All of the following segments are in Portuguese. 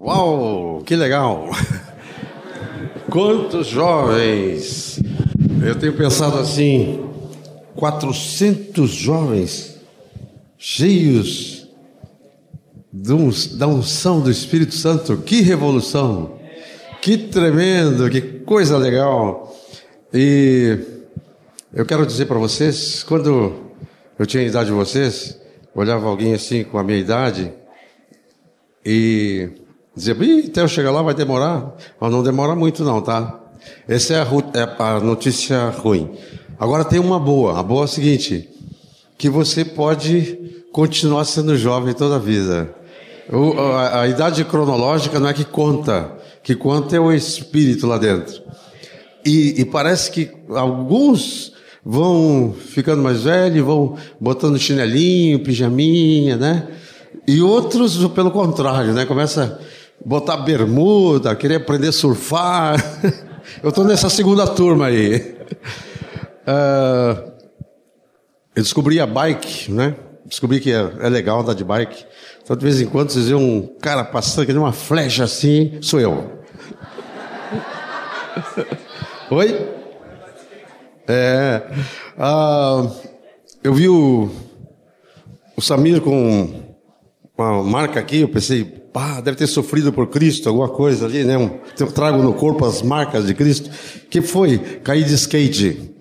Uau, que legal! Quantos jovens! Eu tenho pensado assim, 400 jovens cheios da unção do Espírito Santo. Que revolução! Que tremendo, que coisa legal! E eu quero dizer para vocês, quando eu tinha a idade de vocês, olhava alguém assim com a minha idade e dizia, até eu chegar lá vai demorar. Mas não demora muito não, tá? Essa é a, é a notícia ruim. Agora tem uma boa. A boa é a seguinte, que você pode continuar sendo jovem toda a vida. O, a, a idade cronológica não é que conta, que conta é o espírito lá dentro. E, e, parece que alguns vão ficando mais velhos, vão botando chinelinho, pijaminha, né? E outros, pelo contrário, né? Começa botar bermuda, querer aprender a surfar. Eu estou nessa segunda turma aí. Uh, eu descobri a bike, né? Descobri que é, é, legal andar de bike. Então, de vez em quando, vocês veem um cara passando, que uma flecha assim, sou eu. Oi? É. Ah, eu vi o, o Samir com uma marca aqui, eu pensei, pá, deve ter sofrido por Cristo, alguma coisa ali, né? Eu trago no corpo as marcas de Cristo. que foi? Caí de skate.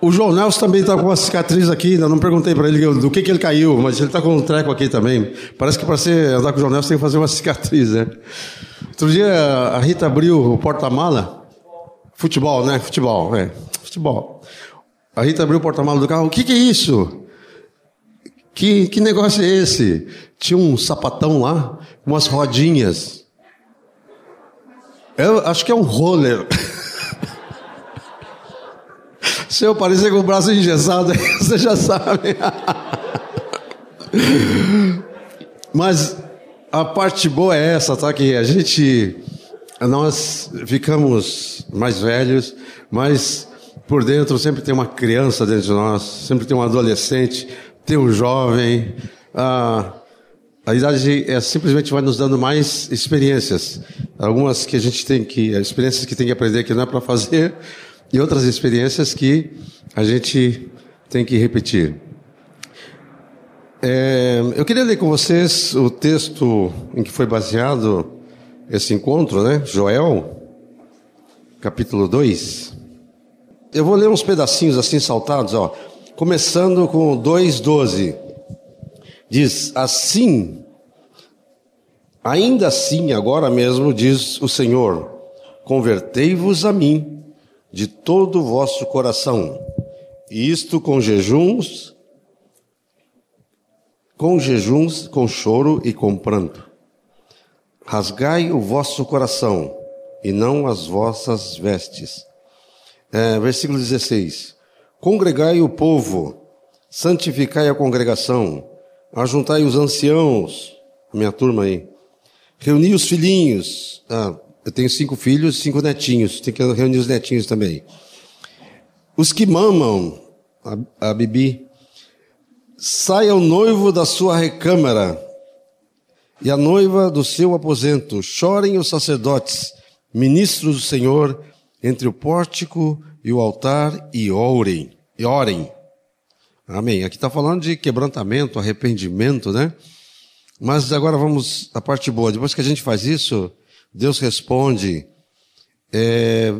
O João Nelson também está com uma cicatriz aqui, ainda não perguntei para ele do que, que ele caiu, mas ele está com um treco aqui também. Parece que para você andar com o João Nelson tem que fazer uma cicatriz, né? Outro dia a Rita abriu o porta-mala Futebol, né? Futebol, é. Futebol. A Rita abriu o porta-malas do carro. O que, que é isso? Que, que negócio é esse? Tinha um sapatão lá, umas rodinhas. Eu acho que é um roller. Se eu parecer com o braço engessado, você já sabe. Mas a parte boa é essa, tá? Que a gente nós ficamos mais velhos, mas por dentro sempre tem uma criança dentro de nós, sempre tem um adolescente, tem um jovem. Ah, a idade é, simplesmente vai nos dando mais experiências. Algumas que a gente tem que, experiências que tem que aprender que não é para fazer, e outras experiências que a gente tem que repetir. É, eu queria ler com vocês o texto em que foi baseado esse encontro, né? Joel, capítulo 2. Eu vou ler uns pedacinhos assim saltados, ó. Começando com 2:12. Diz: Assim, ainda assim, agora mesmo diz o Senhor: Convertei-vos a mim de todo o vosso coração, e isto com jejuns, com jejuns, com choro e com pranto Rasgai o vosso coração e não as vossas vestes. É, versículo 16: Congregai o povo, santificai a congregação, ajuntai os anciãos, minha turma aí, reuni os filhinhos. Ah, eu tenho cinco filhos, cinco netinhos, tem que reunir os netinhos também. Os que mamam, a, a Bibi, saia o noivo da sua recâmara e a noiva do seu aposento. Chorem os sacerdotes, ministros do Senhor, entre o pórtico e o altar, e orem. E orem. Amém. Aqui está falando de quebrantamento, arrependimento, né? Mas agora vamos à parte boa. Depois que a gente faz isso, Deus responde. É,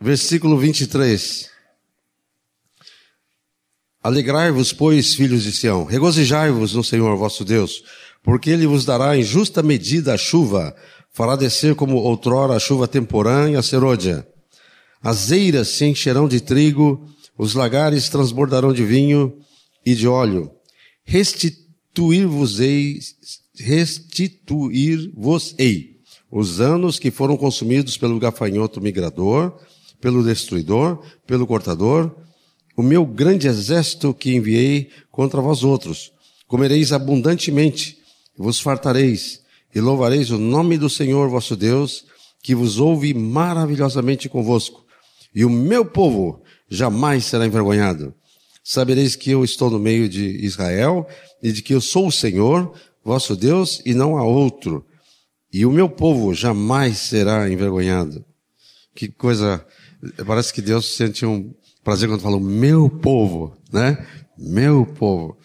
versículo 23. Alegrai-vos, pois, filhos de Sião, regozijai-vos no Senhor vosso Deus, porque ele vos dará em justa medida a chuva, fará descer como outrora a chuva temporã e a serôdia. As eiras se encherão de trigo, os lagares transbordarão de vinho e de óleo. Restituir-vos-ei, restituir-vos-ei os anos que foram consumidos pelo gafanhoto migrador, pelo destruidor, pelo cortador, o meu grande exército que enviei contra vós outros. Comereis abundantemente, vos fartareis e louvareis o nome do Senhor vosso Deus, que vos ouve maravilhosamente convosco. E o meu povo jamais será envergonhado. Sabereis que eu estou no meio de Israel e de que eu sou o Senhor, vosso Deus, e não há outro. e o meu povo jamais será envergonhado. Que coisa, parece que Deus sente um prazer quando fala meu povo, né? Meu povo.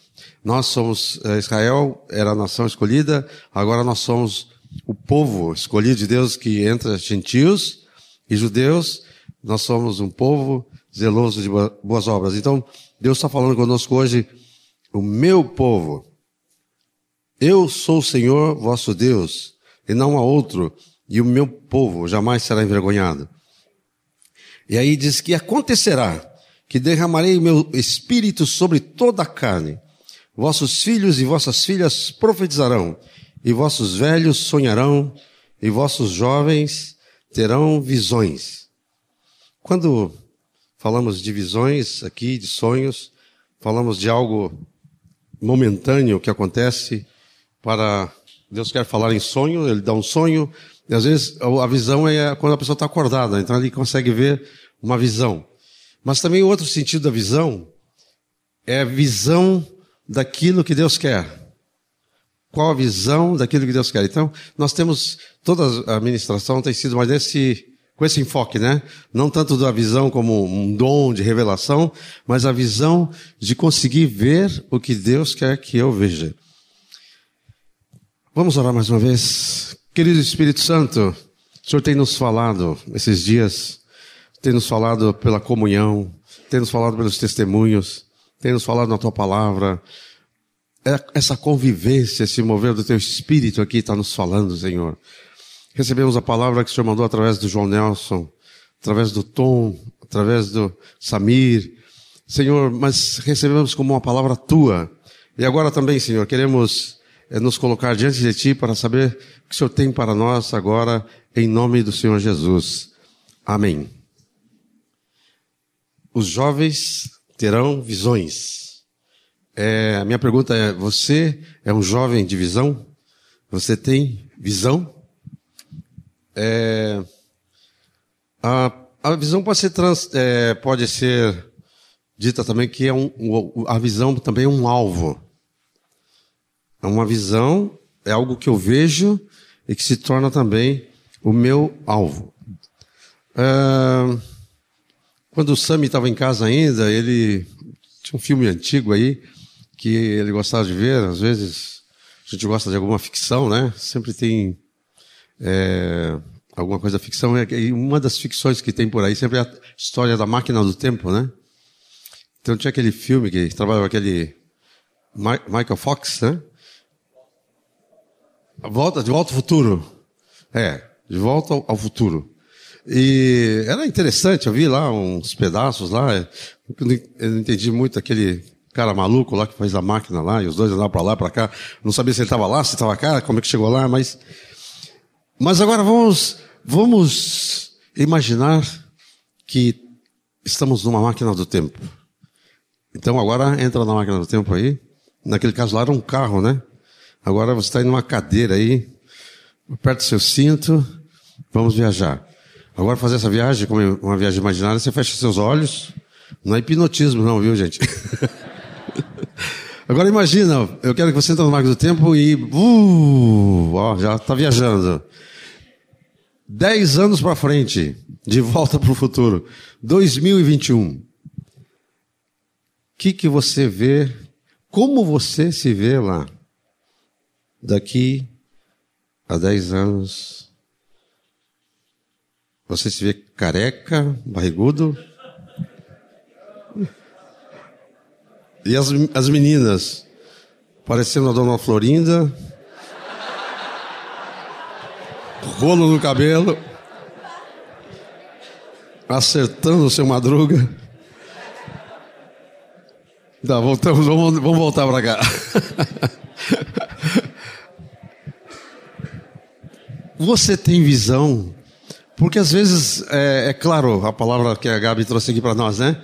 Nós somos, eh, Israel era a nação escolhida, agora nós somos o povo escolhido de Deus que entra gentios e judeus, nós somos um povo zeloso de boas obras. Então, Deus está falando conosco hoje, o meu povo. Eu sou o Senhor vosso Deus, e não há outro, e o meu povo jamais será envergonhado. E aí diz que acontecerá que derramarei meu espírito sobre toda a carne. Vossos filhos e vossas filhas profetizarão, e vossos velhos sonharão, e vossos jovens terão visões. Quando falamos de visões aqui, de sonhos, falamos de algo momentâneo que acontece para Deus quer falar em sonho, ele dá um sonho, e às vezes a visão é quando a pessoa está acordada, então ele consegue ver uma visão. Mas também o outro sentido da visão é a visão daquilo que Deus quer. Qual a visão daquilo que Deus quer? Então, nós temos, toda a ministração tem sido mais nesse, com esse enfoque, né? Não tanto da visão como um dom de revelação, mas a visão de conseguir ver o que Deus quer que eu veja. Vamos orar mais uma vez. Querido Espírito Santo, o Senhor tem nos falado esses dias, tem nos falado pela comunhão, tem nos falado pelos testemunhos, tem nos falado na tua palavra, é essa convivência, esse mover do teu espírito aqui está nos falando, Senhor. Recebemos a palavra que o Senhor mandou através do João Nelson, através do Tom, através do Samir. Senhor, mas recebemos como uma palavra tua. E agora também, Senhor, queremos eh, nos colocar diante de Ti para saber o que o Senhor tem para nós agora, em nome do Senhor Jesus. Amém. Os jovens terão visões. É, a minha pergunta é: você é um jovem de visão? Você tem visão? É, a, a visão pode ser, trans, é, pode ser dita também que é um, a visão também é um alvo. É uma visão, é algo que eu vejo e que se torna também o meu alvo. É, quando o Sami estava em casa ainda, ele tinha um filme antigo aí, que ele gostava de ver, às vezes a gente gosta de alguma ficção, né? Sempre tem é, alguma coisa ficção. E uma das ficções que tem por aí sempre é a história da máquina do tempo, né? Então tinha aquele filme que trabalhava aquele Michael Fox, né? Volta, de volta ao futuro. É, de volta ao, ao futuro. E era interessante, eu vi lá uns pedaços lá, eu não entendi muito aquele cara maluco lá que faz a máquina lá, e os dois andavam para lá, para cá. Não sabia se ele estava lá, se estava cá, como é que chegou lá, mas. Mas agora vamos, vamos imaginar que estamos numa máquina do tempo. Então agora entra na máquina do tempo aí. Naquele caso lá era um carro, né? Agora você está em uma cadeira aí, aperta o seu cinto, vamos viajar. Agora fazer essa viagem, como uma viagem imaginária, você fecha seus olhos. Não é hipnotismo não, viu gente? Agora imagina, eu quero que você entre no marco do tempo e uh, ó, já está viajando. Dez anos para frente, de volta para o futuro, 2021. O que, que você vê? Como você se vê lá? Daqui a dez anos, você se vê careca, barrigudo? E as, as meninas, parecendo a dona Florinda, rolo no cabelo, acertando o seu madruga. Tá, voltamos, vamos, vamos voltar para cá. Você tem visão? Porque às vezes, é, é claro, a palavra que a Gabi trouxe aqui para nós, né?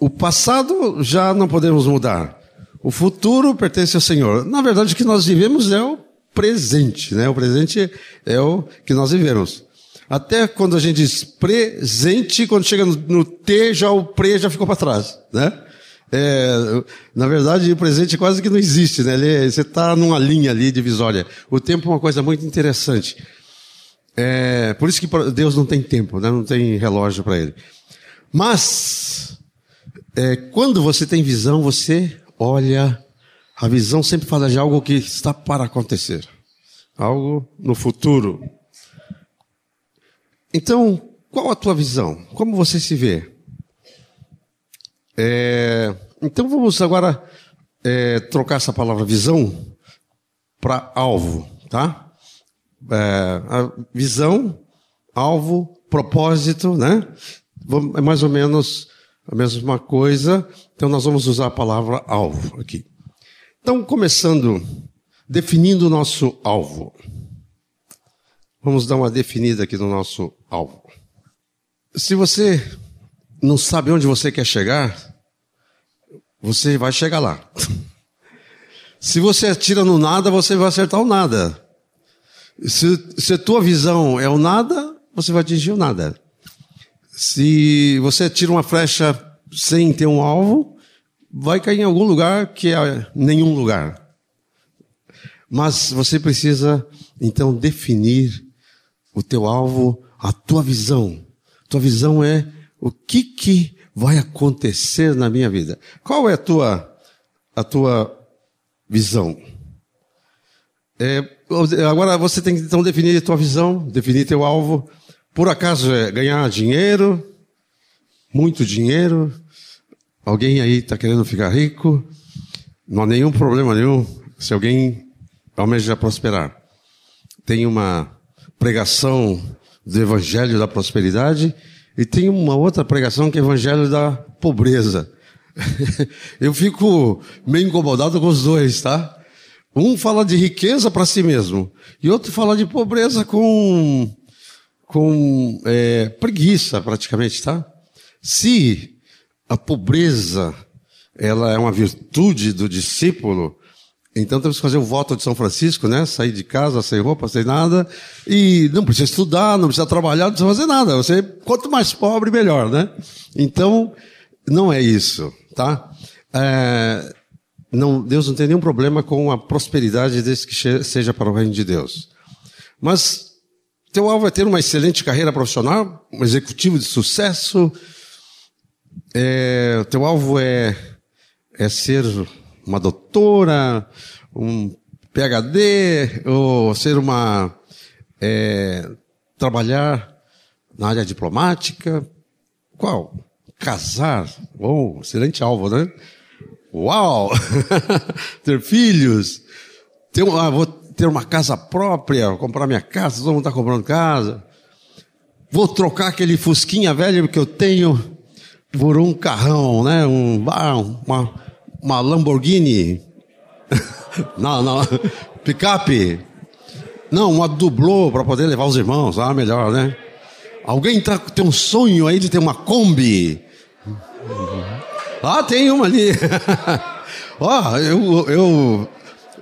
O passado já não podemos mudar. O futuro pertence ao Senhor. Na verdade, o que nós vivemos é o presente, né? O presente é o que nós vivemos. Até quando a gente diz presente, quando chega no, T, já o pre já ficou para trás, né? É, na verdade, o presente quase que não existe, né? Ele, você está numa linha ali divisória. O tempo é uma coisa muito interessante. É, por isso que Deus não tem tempo, né? não tem relógio para ele. Mas, é, quando você tem visão, você olha, a visão sempre fala de algo que está para acontecer, algo no futuro. Então, qual a tua visão? Como você se vê? É, então vamos agora é, trocar essa palavra visão para alvo, tá? É, visão, alvo, propósito, né? É mais ou menos a mesma coisa. Então nós vamos usar a palavra alvo aqui. Então, começando, definindo o nosso alvo. Vamos dar uma definida aqui no nosso alvo. Se você não sabe onde você quer chegar, você vai chegar lá. Se você atira no nada, você vai acertar o nada. Se, se a tua visão é o nada, você vai atingir o nada. Se você tira uma flecha sem ter um alvo, vai cair em algum lugar que é nenhum lugar. Mas você precisa, então, definir o teu alvo, a tua visão. Tua visão é o que, que vai acontecer na minha vida. Qual é a tua, a tua visão? É, agora você tem que então definir a tua visão, definir teu alvo. Por acaso é ganhar dinheiro, muito dinheiro? Alguém aí está querendo ficar rico? Não há nenhum problema nenhum se alguém almeja prosperar. Tem uma pregação do Evangelho da Prosperidade e tem uma outra pregação que é o Evangelho da Pobreza. Eu fico meio incomodado com os dois, tá? Um fala de riqueza para si mesmo e outro fala de pobreza com com é, preguiça, praticamente, tá? Se a pobreza ela é uma virtude do discípulo, então temos que fazer o voto de São Francisco, né? Sair de casa sem roupa, sem nada. E não precisa estudar, não precisa trabalhar, não precisa fazer nada. Você, quanto mais pobre, melhor, né? Então, não é isso, tá? É, não, Deus não tem nenhum problema com a prosperidade desde que seja para o reino de Deus. Mas teu alvo é ter uma excelente carreira profissional, um executivo de sucesso. É, teu alvo é, é ser uma doutora, um PhD, ou ser uma. É, trabalhar na área diplomática. Qual? Casar. Bom, excelente alvo, né? Uau! ter filhos. Ter uma, vou ter uma casa própria, comprar minha casa, todo mundo está comprando casa. Vou trocar aquele fusquinha velho que eu tenho por um carrão, né? Um, uma, uma Lamborghini. não, não. Picape. Não, uma dublô para poder levar os irmãos. Ah, melhor, né? Alguém tá, tem um sonho aí de ter uma Kombi. Ah, tem uma ali. Ó, oh, eu, eu.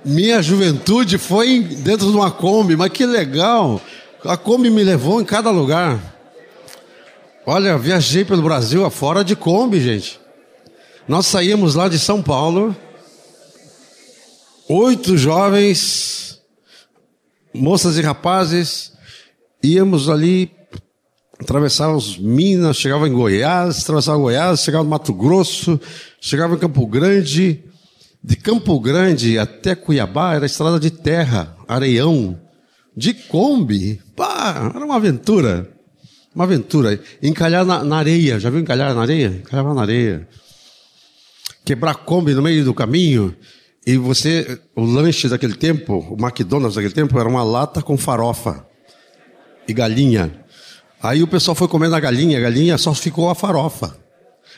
Minha juventude foi dentro de uma Kombi, mas que legal. A Kombi me levou em cada lugar. Olha, viajei pelo Brasil afora de Kombi, gente. Nós saímos lá de São Paulo, oito jovens, moças e rapazes, íamos ali, atravessávamos Minas, chegava em Goiás, atravessava Goiás, chegava no Mato Grosso, chegava em Campo Grande, de Campo Grande até Cuiabá era estrada de terra, areião, de Kombi, pá, era uma aventura. Uma aventura. Encalhar na, na areia, já viu encalhar na areia? Encalhava na areia quebrar Kombi no meio do caminho e você, o lanche daquele tempo, o McDonald's daquele tempo, era uma lata com farofa e galinha. Aí o pessoal foi comendo a galinha, a galinha só ficou a farofa.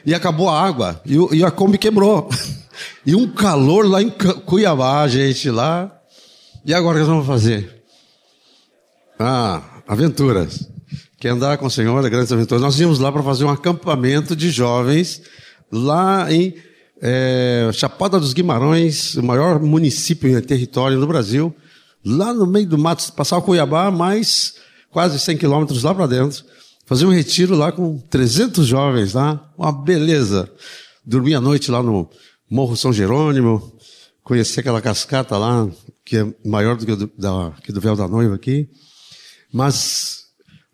E acabou a água, e, e a Kombi quebrou. e um calor lá em Cuiabá, gente, lá. E agora o que nós vamos fazer? Ah, aventuras. Quer andar com o Senhor, é grandes aventuras. Nós íamos lá para fazer um acampamento de jovens lá em é, Chapada dos Guimarães, o maior município em território no Brasil, lá no meio do mato, passar o Cuiabá, mais quase 100 quilômetros lá para dentro, fazer um retiro lá com 300 jovens lá, uma beleza. dormi a noite lá no Morro São Jerônimo, conheci aquela cascata lá, que é maior do que, do, da, que do véu da noiva aqui. Mas,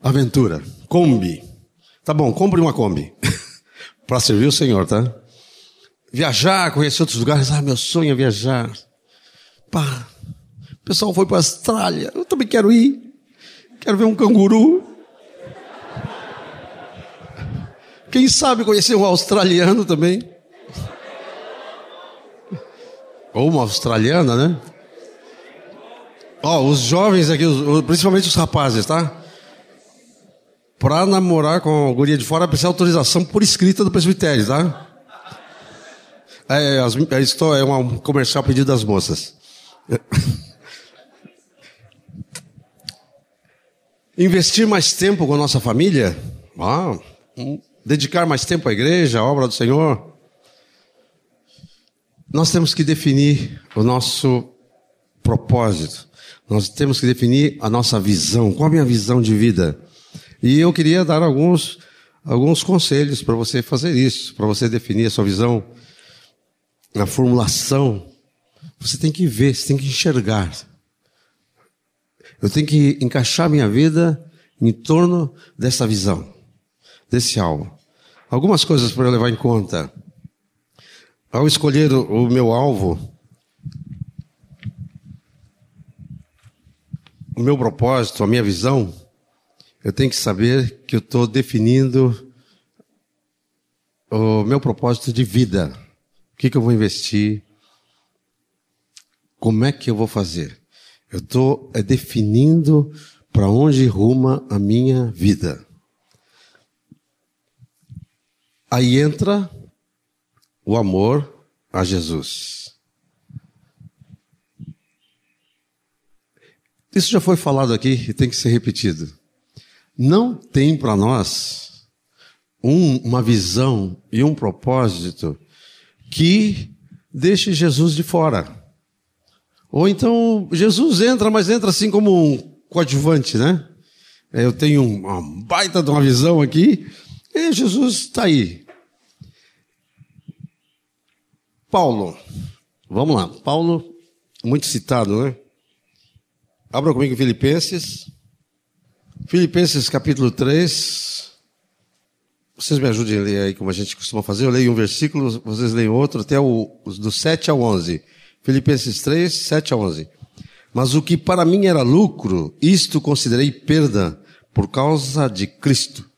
aventura, Kombi. Tá bom, compre uma Kombi. para servir o Senhor, tá? Viajar, conhecer outros lugares. Ah, meu sonho é viajar. Pá, o pessoal foi para a Austrália. Eu também quero ir. Quero ver um canguru. Quem sabe conhecer um australiano também? Ou uma australiana, né? Ó, oh, os jovens aqui, principalmente os rapazes, tá? Para namorar com a guria de fora, precisa autorização por escrita do presbitério, tá? É, as, é, é um comercial pedido das moças. Investir mais tempo com a nossa família, ah, dedicar mais tempo à igreja, à obra do Senhor. Nós temos que definir o nosso propósito. Nós temos que definir a nossa visão. Qual a minha visão de vida? E eu queria dar alguns, alguns conselhos para você fazer isso, para você definir a sua visão na formulação. Você tem que ver, você tem que enxergar. Eu tenho que encaixar minha vida em torno dessa visão, desse alvo. Algumas coisas para levar em conta. Ao escolher o meu alvo, o meu propósito, a minha visão, eu tenho que saber que eu estou definindo o meu propósito de vida. O que, que eu vou investir? Como é que eu vou fazer? Eu estou é, definindo para onde ruma a minha vida. Aí entra o amor a Jesus. Isso já foi falado aqui e tem que ser repetido. Não tem para nós um, uma visão e um propósito que deixe Jesus de fora. Ou então Jesus entra, mas entra assim como um coadjuvante, né? É, eu tenho uma baita de uma visão aqui, e Jesus está aí. Paulo, vamos lá. Paulo, muito citado, né? Abra comigo Filipenses. Filipenses capítulo 3. Vocês me ajudem a ler aí como a gente costuma fazer. Eu leio um versículo, vocês leem outro, até o, do 7 ao 11. Filipenses 3, 7 a 11. Mas o que para mim era lucro, isto considerei perda por causa de Cristo.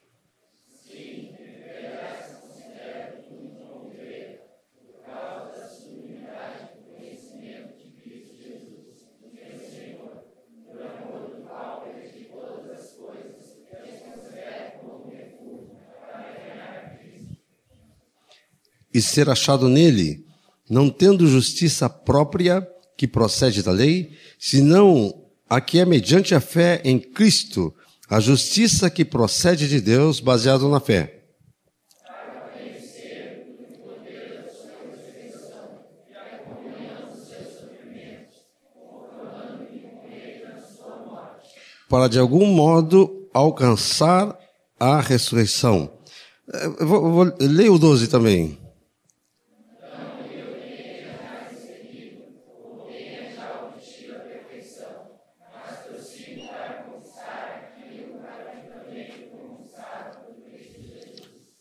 E ser achado nele, não tendo justiça própria que procede da lei, senão a que é mediante a fé em Cristo, a justiça que procede de Deus, baseado na fé. Para de algum modo alcançar a ressurreição. Eu vou, vou, leia o 12 também.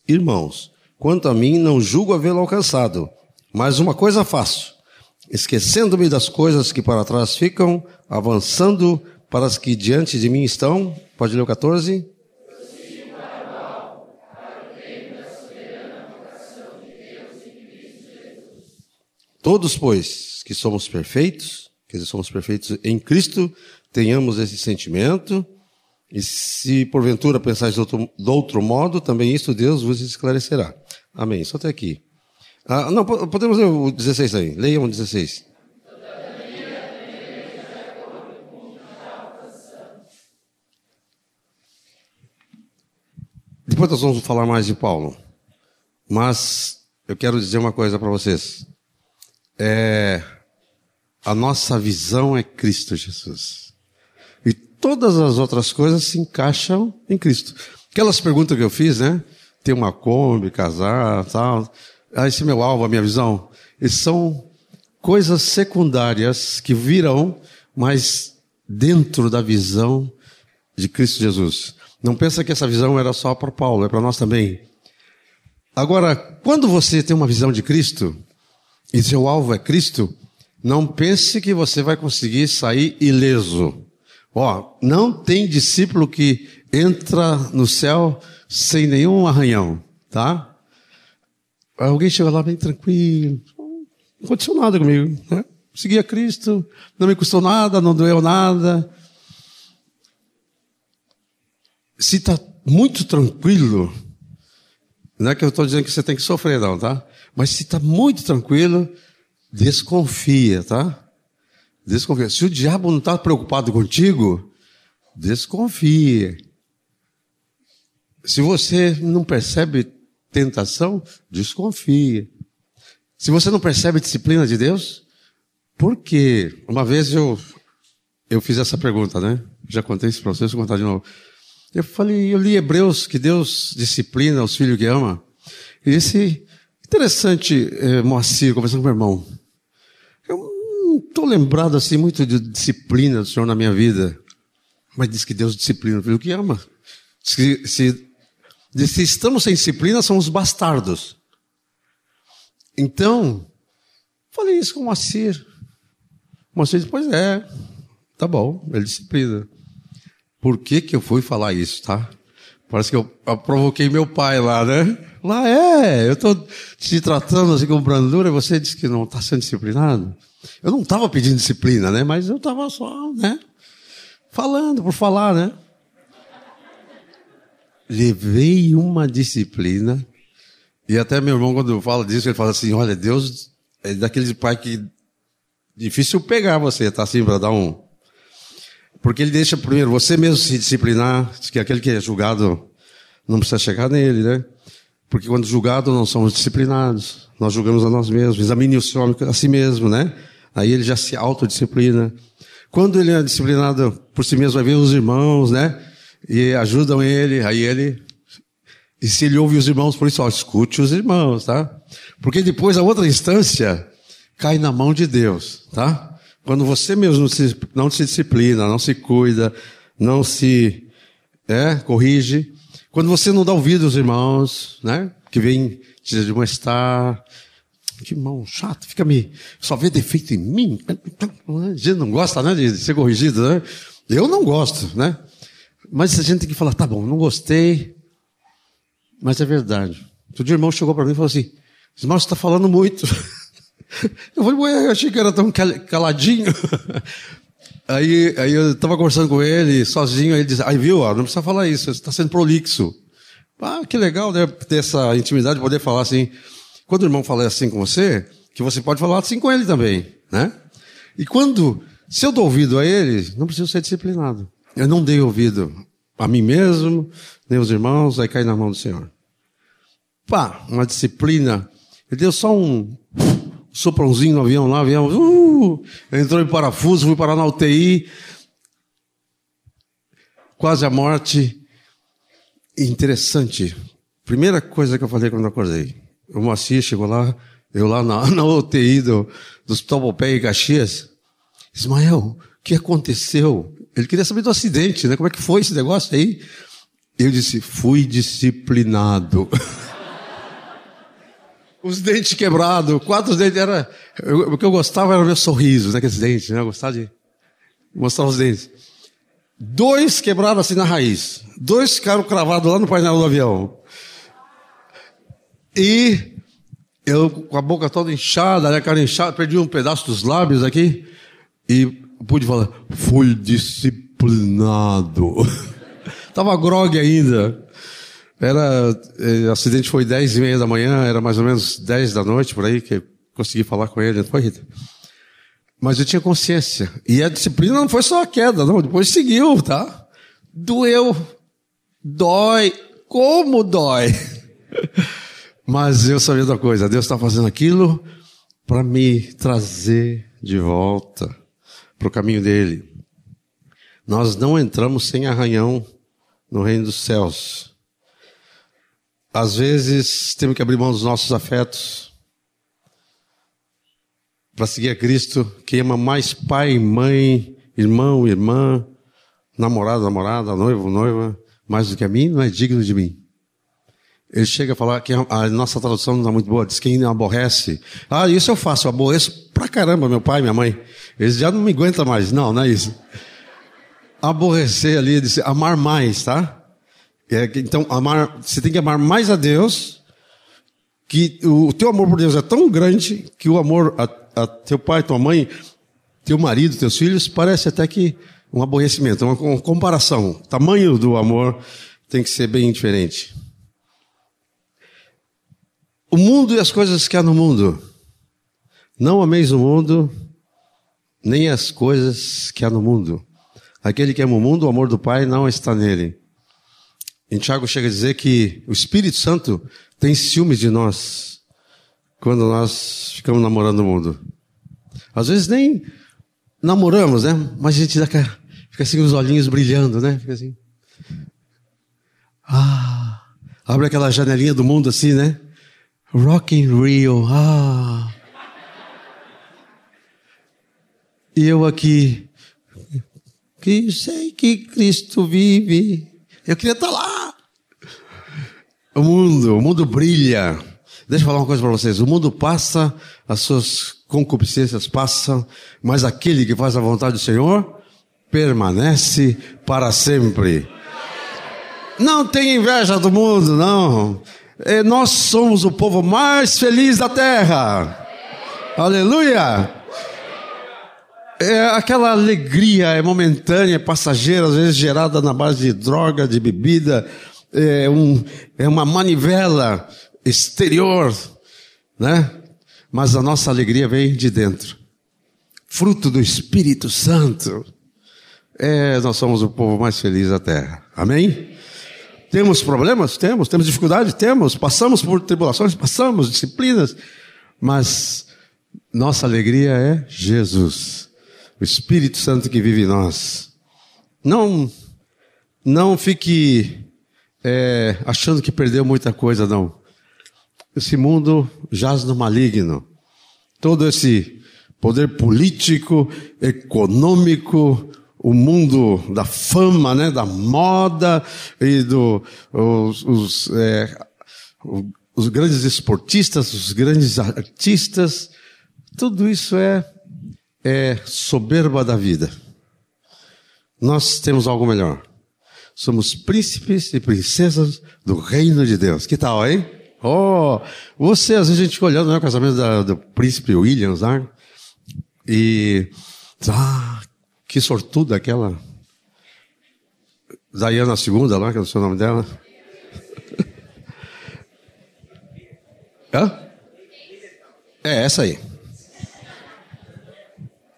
Irmãos, quanto a mim, não julgo havê-lo alcançado, mas uma coisa faço, esquecendo-me das coisas que para trás ficam, avançando para as que diante de mim estão. Pode ler o 14? Todos, pois, que somos perfeitos, que somos perfeitos em Cristo, tenhamos esse sentimento, e se porventura pensais de outro, de outro modo, também isso Deus vos esclarecerá. Amém. Só até aqui. Ah, não, podemos ler o 16 aí. Leiam o 16. Depois nós vamos falar mais de Paulo. Mas eu quero dizer uma coisa para vocês. É, a nossa visão é Cristo Jesus todas as outras coisas se encaixam em Cristo. Aquelas perguntas que eu fiz, né? Ter uma Kombi, casar, tal. ah, esse é meu alvo, a minha visão. Eles são coisas secundárias que virão, mas dentro da visão de Cristo Jesus. Não pensa que essa visão era só para Paulo, é para nós também. Agora, quando você tem uma visão de Cristo, e seu alvo é Cristo, não pense que você vai conseguir sair ileso. Ó, não tem discípulo que entra no céu sem nenhum arranhão, tá? Alguém chega lá bem tranquilo, não aconteceu nada comigo, né? Segui a Cristo, não me custou nada, não doeu nada. Se está muito tranquilo, não é que eu estou dizendo que você tem que sofrer, não, tá? Mas se está muito tranquilo, desconfia, tá? Desconfia. Se o diabo não está preocupado contigo, desconfia. Se você não percebe tentação, desconfia. Se você não percebe disciplina de Deus, por quê? Uma vez eu, eu fiz essa pergunta, né? Já contei isso para vocês, vou contar de novo. Eu falei, eu li Hebreus, que Deus disciplina os filhos que ama. E disse, interessante, eh, Moacir, conversando com meu irmão. Não estou lembrado assim muito de disciplina do Senhor na minha vida. Mas diz que Deus disciplina o filho que ama. Se, se, se estamos sem disciplina, somos bastardos. Então, falei isso com o Moacir. O Moacir disse, pois é, tá bom, ele disciplina. Por que, que eu fui falar isso, tá? Parece que eu, eu provoquei meu pai lá, né? Lá é, eu estou te tratando assim com brandura e você disse que não está sendo disciplinado. Eu não estava pedindo disciplina, né? Mas eu estava só, né? Falando por falar, né? Levei uma disciplina e até meu irmão quando fala disso ele fala assim, olha Deus é daqueles pai que difícil pegar você, tá assim para dar um porque ele deixa primeiro você mesmo se disciplinar, que aquele que é julgado não precisa chegar nele, né? Porque quando julgado não somos disciplinados, nós julgamos a nós mesmos, examine o seu homem a si mesmo, né? Aí ele já se autodisciplina. Quando ele é disciplinado por si mesmo, vai ver os irmãos, né? E ajudam ele, aí ele. E se ele ouve os irmãos, por isso, ó, escute os irmãos, tá? Porque depois a outra instância cai na mão de Deus, tá? Quando você mesmo não se, não se disciplina, não se cuida, não se é, corrige, quando você não dá ouvido aos irmãos, né? Que vem te admoestar, que irmão chato, fica me, só vê defeito em mim. A gente não gosta, né, de ser corrigido, né? Eu não gosto, né? Mas a gente tem que falar, tá bom, não gostei, mas é verdade. Outro dia o irmão chegou para mim e falou assim, irmão, você está falando muito. Eu falei, ué, eu achei que era tão caladinho. Aí, aí eu estava conversando com ele, sozinho, aí ele disse, aí viu, ó, não precisa falar isso, você está sendo prolixo. Ah, que legal, né, ter essa intimidade, poder falar assim. Quando o irmão fala assim com você, que você pode falar assim com ele também, né? E quando, se eu dou ouvido a ele, não preciso ser disciplinado. Eu não dei ouvido a mim mesmo, nem os irmãos, aí cai na mão do Senhor. Pá, uma disciplina. Ele deu só um soprãozinho no avião lá, avião, uh, entrou em parafuso, fui parar na UTI, quase a morte. Interessante. Primeira coisa que eu falei quando acordei. O Moacir chegou lá, eu lá na, na UTI do, do Hospital Popé e Caxias. Ismael, o que aconteceu? Ele queria saber do acidente, né? Como é que foi esse negócio aí? Eu disse, fui disciplinado. Os dentes quebrados, quatro dentes, era, o que eu gostava era o meu sorriso, né, aqueles dentes, né, eu gostava de mostrar os dentes. Dois quebraram assim na raiz, dois ficaram cravados lá no painel do avião. E eu com a boca toda inchada, né, cara inchada, perdi um pedaço dos lábios aqui e pude falar, fui disciplinado. Tava grog ainda. Era, o eh, acidente foi dez e meia da manhã, era mais ou menos dez da noite, por aí, que eu consegui falar com ele, não foi, Rita? Mas eu tinha consciência. E a disciplina não foi só a queda, não, depois seguiu, tá? Doeu. Dói. Como dói? Mas eu sabia da coisa, Deus está fazendo aquilo para me trazer de volta para o caminho dele. Nós não entramos sem arranhão no reino dos céus. Às vezes temos que abrir mão dos nossos afetos para seguir a Cristo, que ama mais pai, mãe, irmão, irmã, namorado, namorada, noivo, noiva, mais do que a mim, não é digno de mim. Ele chega a falar que a nossa tradução não está muito boa, diz quem não aborrece. Ah, isso eu faço, eu aborreço pra caramba meu pai, minha mãe. Eles já não me aguentam mais. Não, não é isso. Aborrecer ali, diz, amar mais, tá? É, então, amar, você tem que amar mais a Deus, que o teu amor por Deus é tão grande que o amor a, a teu pai, tua mãe, teu marido, teus filhos, parece até que um aborrecimento, uma, uma comparação. O tamanho do amor tem que ser bem diferente. O mundo e as coisas que há no mundo. Não ameis o mundo, nem as coisas que há no mundo. Aquele que ama o mundo, o amor do Pai não está nele. Em Tiago chega a dizer que o Espírito Santo tem ciúmes de nós quando nós ficamos namorando o mundo. Às vezes nem namoramos, né? Mas a gente fica assim os olhinhos brilhando, né? Fica assim. Ah, abre aquela janelinha do mundo assim, né? Rock in Rio. Ah. E eu aqui, que sei que Cristo vive. Eu queria estar lá. O mundo, o mundo brilha. Deixa eu falar uma coisa para vocês. O mundo passa, as suas concupiscências passam, mas aquele que faz a vontade do Senhor permanece para sempre. Não tem inveja do mundo, não. É, nós somos o povo mais feliz da terra. Aleluia! É, aquela alegria é momentânea, é passageira, às vezes gerada na base de droga, de bebida, é, um, é uma manivela exterior, né? Mas a nossa alegria vem de dentro. Fruto do Espírito Santo. É, nós somos o povo mais feliz da terra. Amém? Temos problemas? Temos. Temos dificuldades? Temos. Passamos por tribulações? Passamos. Disciplinas. Mas nossa alegria é Jesus. O Espírito Santo que vive em nós. Não, não fique é, achando que perdeu muita coisa, não. Esse mundo jaz no maligno. Todo esse poder político, econômico, o mundo da fama, né, da moda e do, os, os, é, os grandes esportistas, os grandes artistas, tudo isso é, é soberba da vida. Nós temos algo melhor. Somos príncipes e princesas do reino de Deus. Que tal, hein? Oh, você, às vezes a gente fica olhando né, o casamento da, do príncipe Williams, né? E, ah, que sortuda aquela Diana II lá, que é o seu nome dela. Hã? É, essa aí.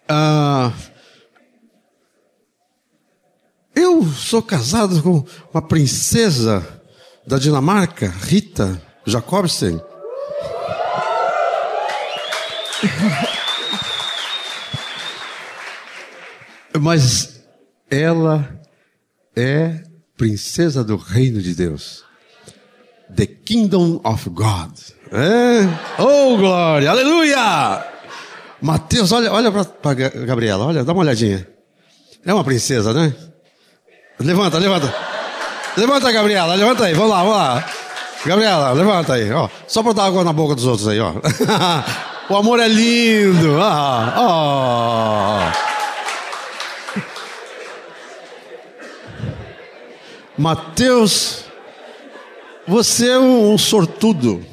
Ah, eu sou casado com uma princesa da Dinamarca, Rita Jacobsen. Mas ela é princesa do reino de Deus. The Kingdom of God. É? Oh, glória! Aleluia! Mateus, olha, olha para Gabriela, olha, dá uma olhadinha. É uma princesa, né? Levanta, levanta. Levanta, Gabriela, levanta aí, vamos lá, vamos lá. Gabriela, levanta aí, ó. Só para dar água na boca dos outros aí, ó. o amor é lindo. Ah, oh. Mateus, você é um sortudo.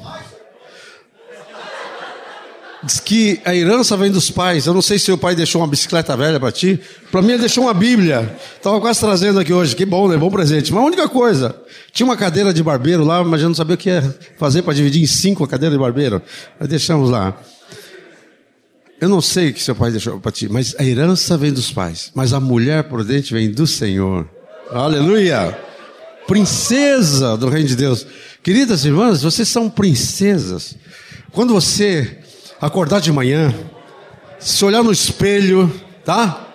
Diz que a herança vem dos pais. Eu não sei se o pai deixou uma bicicleta velha para ti. Para mim, ele deixou uma Bíblia. Estava quase trazendo aqui hoje. Que bom, né? Bom presente. Mas a única coisa, tinha uma cadeira de barbeiro lá, mas eu não sabia o que ia fazer para dividir em cinco a cadeira de barbeiro. Aí deixamos lá. Eu não sei o que seu pai deixou para ti, mas a herança vem dos pais. Mas a mulher prudente vem do Senhor. Aleluia! Princesa do reino de Deus. Queridas irmãs, vocês são princesas. Quando você acordar de manhã, se olhar no espelho, tá?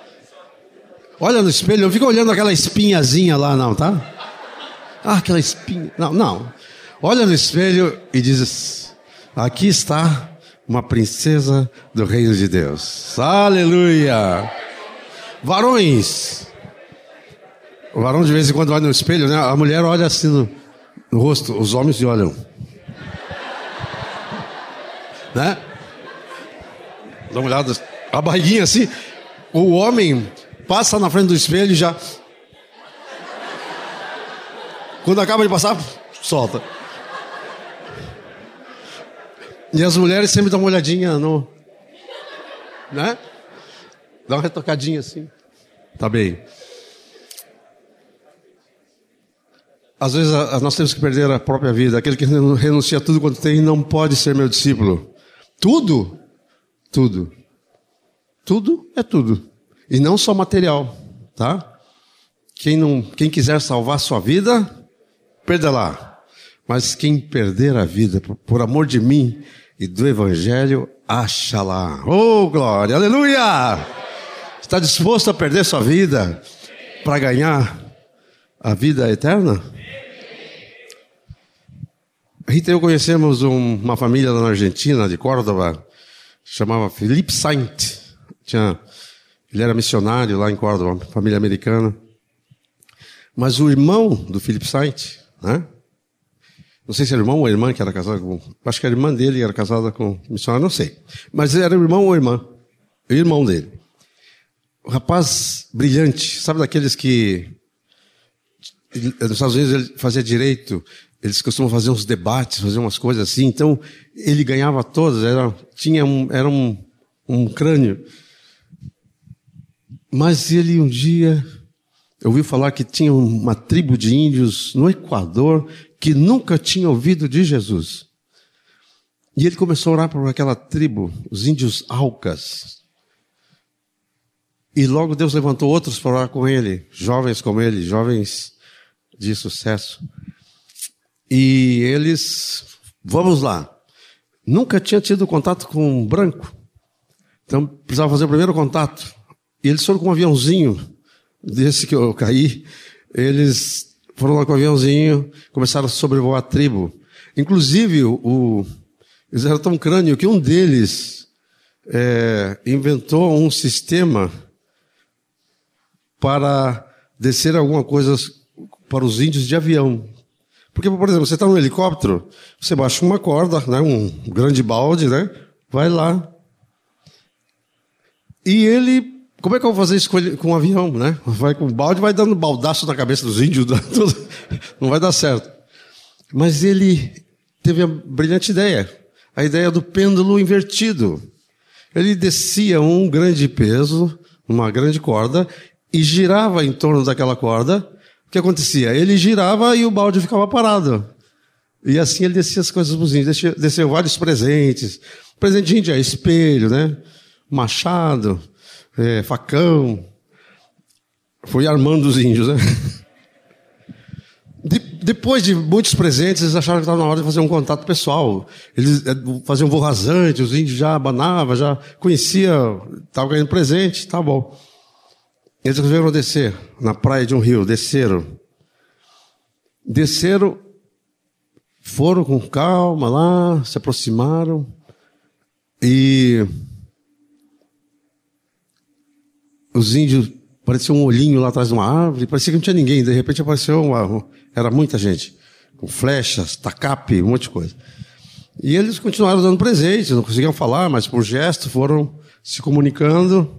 Olha no espelho, não fica olhando aquela espinhazinha lá, não, tá? Ah, aquela espinha. Não, não. olha no espelho e diz: Aqui está uma princesa do reino de Deus. Aleluia! Varões. O varão de vez em quando olha no espelho, né? A mulher olha assim no, no rosto, os homens olham. Né? Dá uma olhada, a barriguinha assim. O homem passa na frente do espelho e já. Quando acaba de passar, solta. E as mulheres sempre dão uma olhadinha no. Né? Dá uma retocadinha assim. Tá bem. Às vezes nós temos que perder a própria vida. Aquele que renuncia a tudo quanto tem não pode ser meu discípulo. Tudo? Tudo. Tudo é tudo. E não só material, tá? Quem, não, quem quiser salvar sua vida, perda lá. Mas quem perder a vida por, amor de mim e do Evangelho, acha lá. Oh, glória, aleluia! Está disposto a perder sua vida para ganhar a vida eterna? Rita e eu conhecemos um, uma família na Argentina, de Córdoba, chamava Felipe Saint. Tinha, ele era missionário lá em Córdoba, família americana. Mas o irmão do Felipe Saint, né? Não sei se era irmão ou irmã que era casada com. Acho que a irmã dele era casada com missionário, não sei. Mas era irmão ou irmã. O irmão dele. O rapaz brilhante, sabe daqueles que. Nos Estados Unidos ele fazia direito, eles costumam fazer uns debates, fazer umas coisas assim. Então, ele ganhava todas, era, tinha um, era um, um crânio. Mas ele um dia ouviu falar que tinha uma tribo de índios no Equador que nunca tinha ouvido de Jesus. E ele começou a orar por aquela tribo, os índios Alcas. E logo Deus levantou outros para orar com ele, jovens como ele, jovens de sucesso. E eles, vamos lá, nunca tinha tido contato com um branco. Então precisava fazer o primeiro contato. E eles foram com um aviãozinho, desse que eu caí. Eles foram lá com o aviãozinho, começaram a sobrevoar a tribo. Inclusive, o, eles eram tão crânio que um deles é, inventou um sistema para descer alguma coisa para os índios de avião. Porque, por exemplo, você está no helicóptero, você baixa uma corda, né, um grande balde, né, vai lá. E ele como é que eu vou fazer isso com, um avião, né? Vai com balde, vai dando baldaço na cabeça dos índios, não vai dar certo. Mas ele teve a brilhante ideia, a ideia do pêndulo invertido. Ele descia um grande peso, uma grande corda, e girava em torno daquela corda. O que acontecia? Ele girava e o balde ficava parado. E assim ele descia as coisas dos índios, desceu, vários presentes. Presente de índio é espelho, né? Machado, é, facão. Foi armando os índios, né? De, depois de muitos presentes, eles acharam que estava na hora de fazer um contato pessoal. Eles é, faziam voo rasante, os índios já abanavam, já conheciam, estavam ganhando presente, tá bom. Eles resolveram descer na praia de um rio, desceram. Desceram, foram com calma lá, se aproximaram e os índios, parecia um olhinho lá atrás de uma árvore, parecia que não tinha ninguém, de repente apareceu uma, era muita gente, com flechas, tacape, um monte de coisa. E eles continuaram dando presentes, não conseguiam falar, mas por gesto foram se comunicando.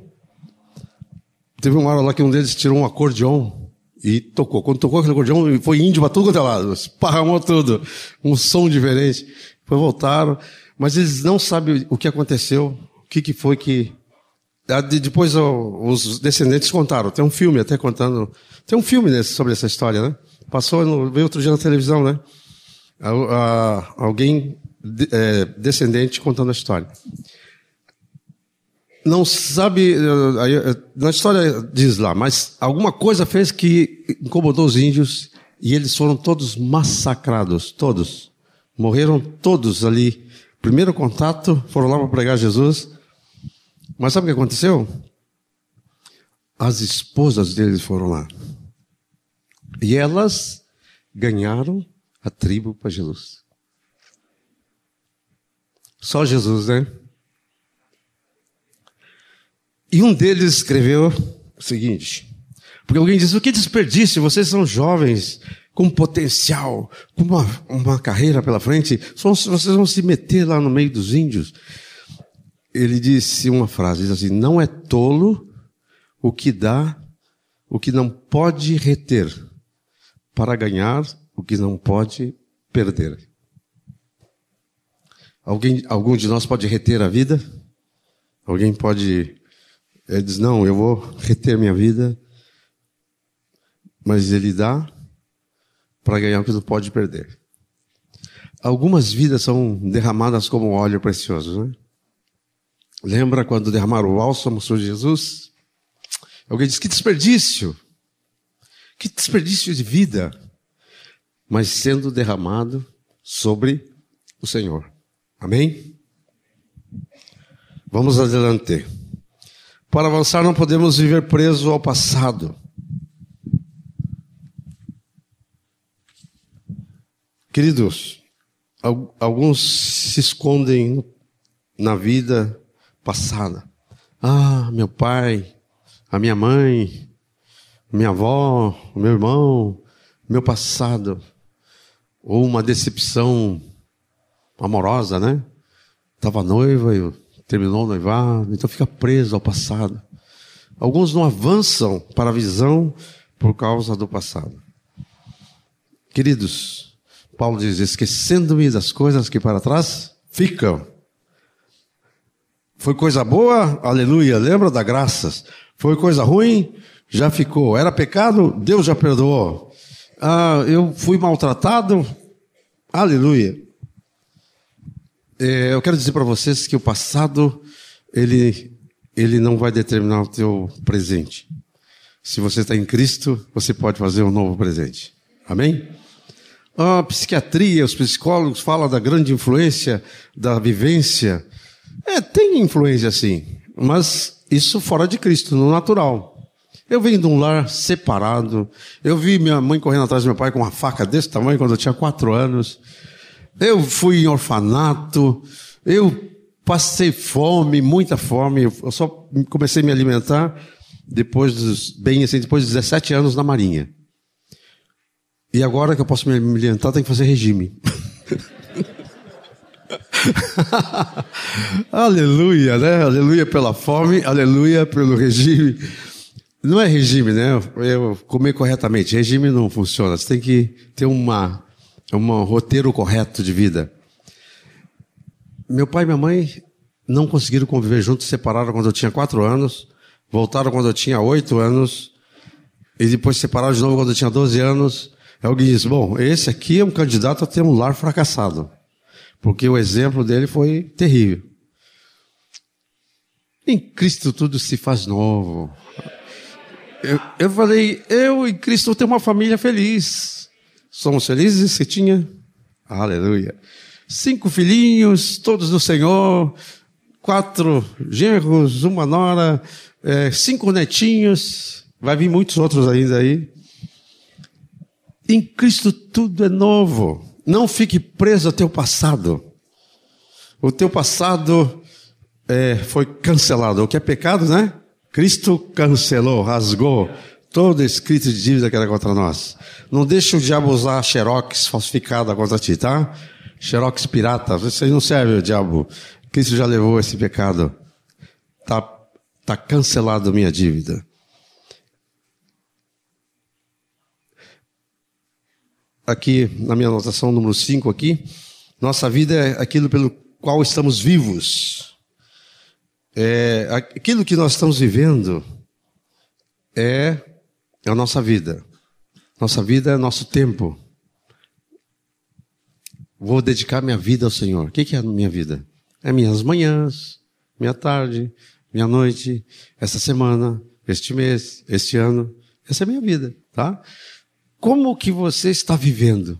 Teve uma hora lá que um deles tirou um acordeão e tocou. Quando tocou aquele acordeão, foi índio para tudo quanto é lado, esparramou tudo, um som diferente. Depois voltaram, mas eles não sabem o que aconteceu, o que, que foi que depois os descendentes contaram. Tem um filme até contando. Tem um filme sobre essa história, né? Passou, no, veio outro dia na televisão, né? alguém é, descendente contando a história. Não sabe, é, na história diz lá, mas alguma coisa fez que incomodou os índios e eles foram todos massacrados, todos. Morreram todos ali. Primeiro contato, foram lá para pregar Jesus mas sabe o que aconteceu? As esposas deles foram lá. E elas ganharam a tribo para Jesus. Só Jesus, né? E um deles escreveu o seguinte: porque alguém diz, o que desperdício, vocês são jovens, com potencial, com uma, uma carreira pela frente, vocês vão se meter lá no meio dos índios. Ele disse uma frase, diz assim, não é tolo o que dá, o que não pode reter, para ganhar o que não pode perder. Alguém, algum de nós pode reter a vida? Alguém pode ele diz: Não, eu vou reter minha vida, mas ele dá para ganhar o que não pode perder. Algumas vidas são derramadas como óleo precioso, né? Lembra quando derramaram o bálsamo sobre Jesus? Alguém diz: Que desperdício! Que desperdício de vida! Mas sendo derramado sobre o Senhor. Amém? Vamos adiante. Para avançar, não podemos viver presos ao passado. Queridos, alguns se escondem na vida passada. Ah, meu pai, a minha mãe, minha avó, meu irmão, meu passado. Ou uma decepção amorosa, né? Estava noiva e terminou o noivado, então fica preso ao passado. Alguns não avançam para a visão por causa do passado. Queridos, Paulo diz: esquecendo-me das coisas que para trás ficam. Foi coisa boa? Aleluia. Lembra da graças. Foi coisa ruim? Já ficou. Era pecado? Deus já perdoou. Ah, eu fui maltratado? Aleluia. É, eu quero dizer para vocês que o passado ele ele não vai determinar o teu presente. Se você está em Cristo, você pode fazer um novo presente. Amém? A psiquiatria, os psicólogos falam da grande influência da vivência. É, tem influência sim, mas isso fora de Cristo, no natural. Eu venho de um lar separado. Eu vi minha mãe correndo atrás do meu pai com uma faca desse tamanho quando eu tinha quatro anos. Eu fui em orfanato, eu passei fome, muita fome, eu só comecei a me alimentar depois dos, bem assim, depois de 17 anos na Marinha. E agora que eu posso me alimentar, tenho que fazer regime. aleluia, né? Aleluia pela fome, aleluia pelo regime. Não é regime, né? Eu comer corretamente. Regime não funciona. Você tem que ter uma um roteiro correto de vida. Meu pai e minha mãe não conseguiram conviver juntos, separaram quando eu tinha quatro anos, voltaram quando eu tinha oito anos, e depois separaram de novo quando eu tinha doze anos. Alguém disse: Bom, esse aqui é um candidato a ter um lar fracassado, porque o exemplo dele foi terrível. Em Cristo tudo se faz novo. Eu, eu falei: Eu em Cristo tenho uma família feliz. Somos felizes? Você tinha? Aleluia. Cinco filhinhos, todos do Senhor, quatro genros, uma nora, é, cinco netinhos, vai vir muitos outros ainda aí. Em Cristo tudo é novo. Não fique preso ao teu passado. O teu passado é, foi cancelado. O que é pecado, né? Cristo cancelou, rasgou todo escrito de dívida que era contra nós. Não deixe o diabo usar xerox falsificada contra ti, tá? Xerox pirata, você não serve o diabo. Cristo já levou esse pecado. Tá, tá cancelado minha dívida. Aqui, na minha anotação número 5 aqui, nossa vida é aquilo pelo qual estamos vivos. É, aquilo que nós estamos vivendo é é a nossa vida. Nossa vida é nosso tempo. Vou dedicar minha vida ao Senhor. O que é a minha vida? É minhas manhãs, minha tarde, minha noite, essa semana, este mês, este ano. Essa é a minha vida, tá? Como que você está vivendo?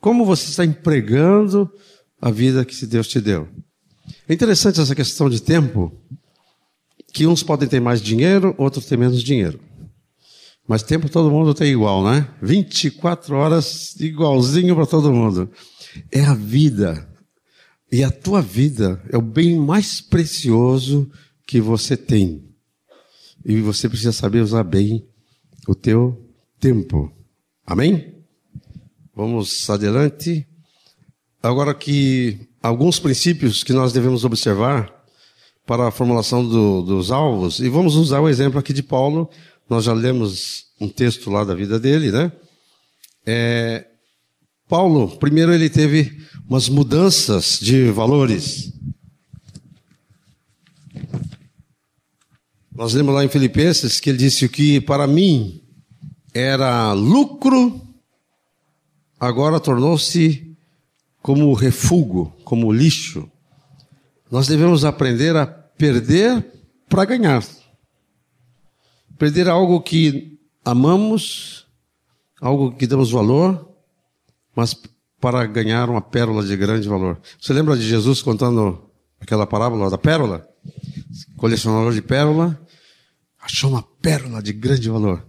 Como você está empregando a vida que Deus te deu? É interessante essa questão de tempo, que uns podem ter mais dinheiro, outros têm menos dinheiro. Mas tempo todo mundo tem igual, né? 24 horas igualzinho para todo mundo. É a vida. E a tua vida é o bem mais precioso que você tem. E você precisa saber usar bem o teu tempo. Amém? Vamos adiante. Agora que alguns princípios que nós devemos observar para a formulação do, dos alvos, e vamos usar o exemplo aqui de Paulo, nós já lemos um texto lá da vida dele, né? É, Paulo, primeiro ele teve umas mudanças de valores. Nós lemos lá em Filipenses que ele disse que para mim era lucro, agora tornou-se como refúgio, como lixo. Nós devemos aprender a perder para ganhar. Perder algo que amamos, algo que damos valor, mas para ganhar uma pérola de grande valor. Você lembra de Jesus contando aquela parábola da pérola? Colecionador de pérola, achou uma pérola de grande valor.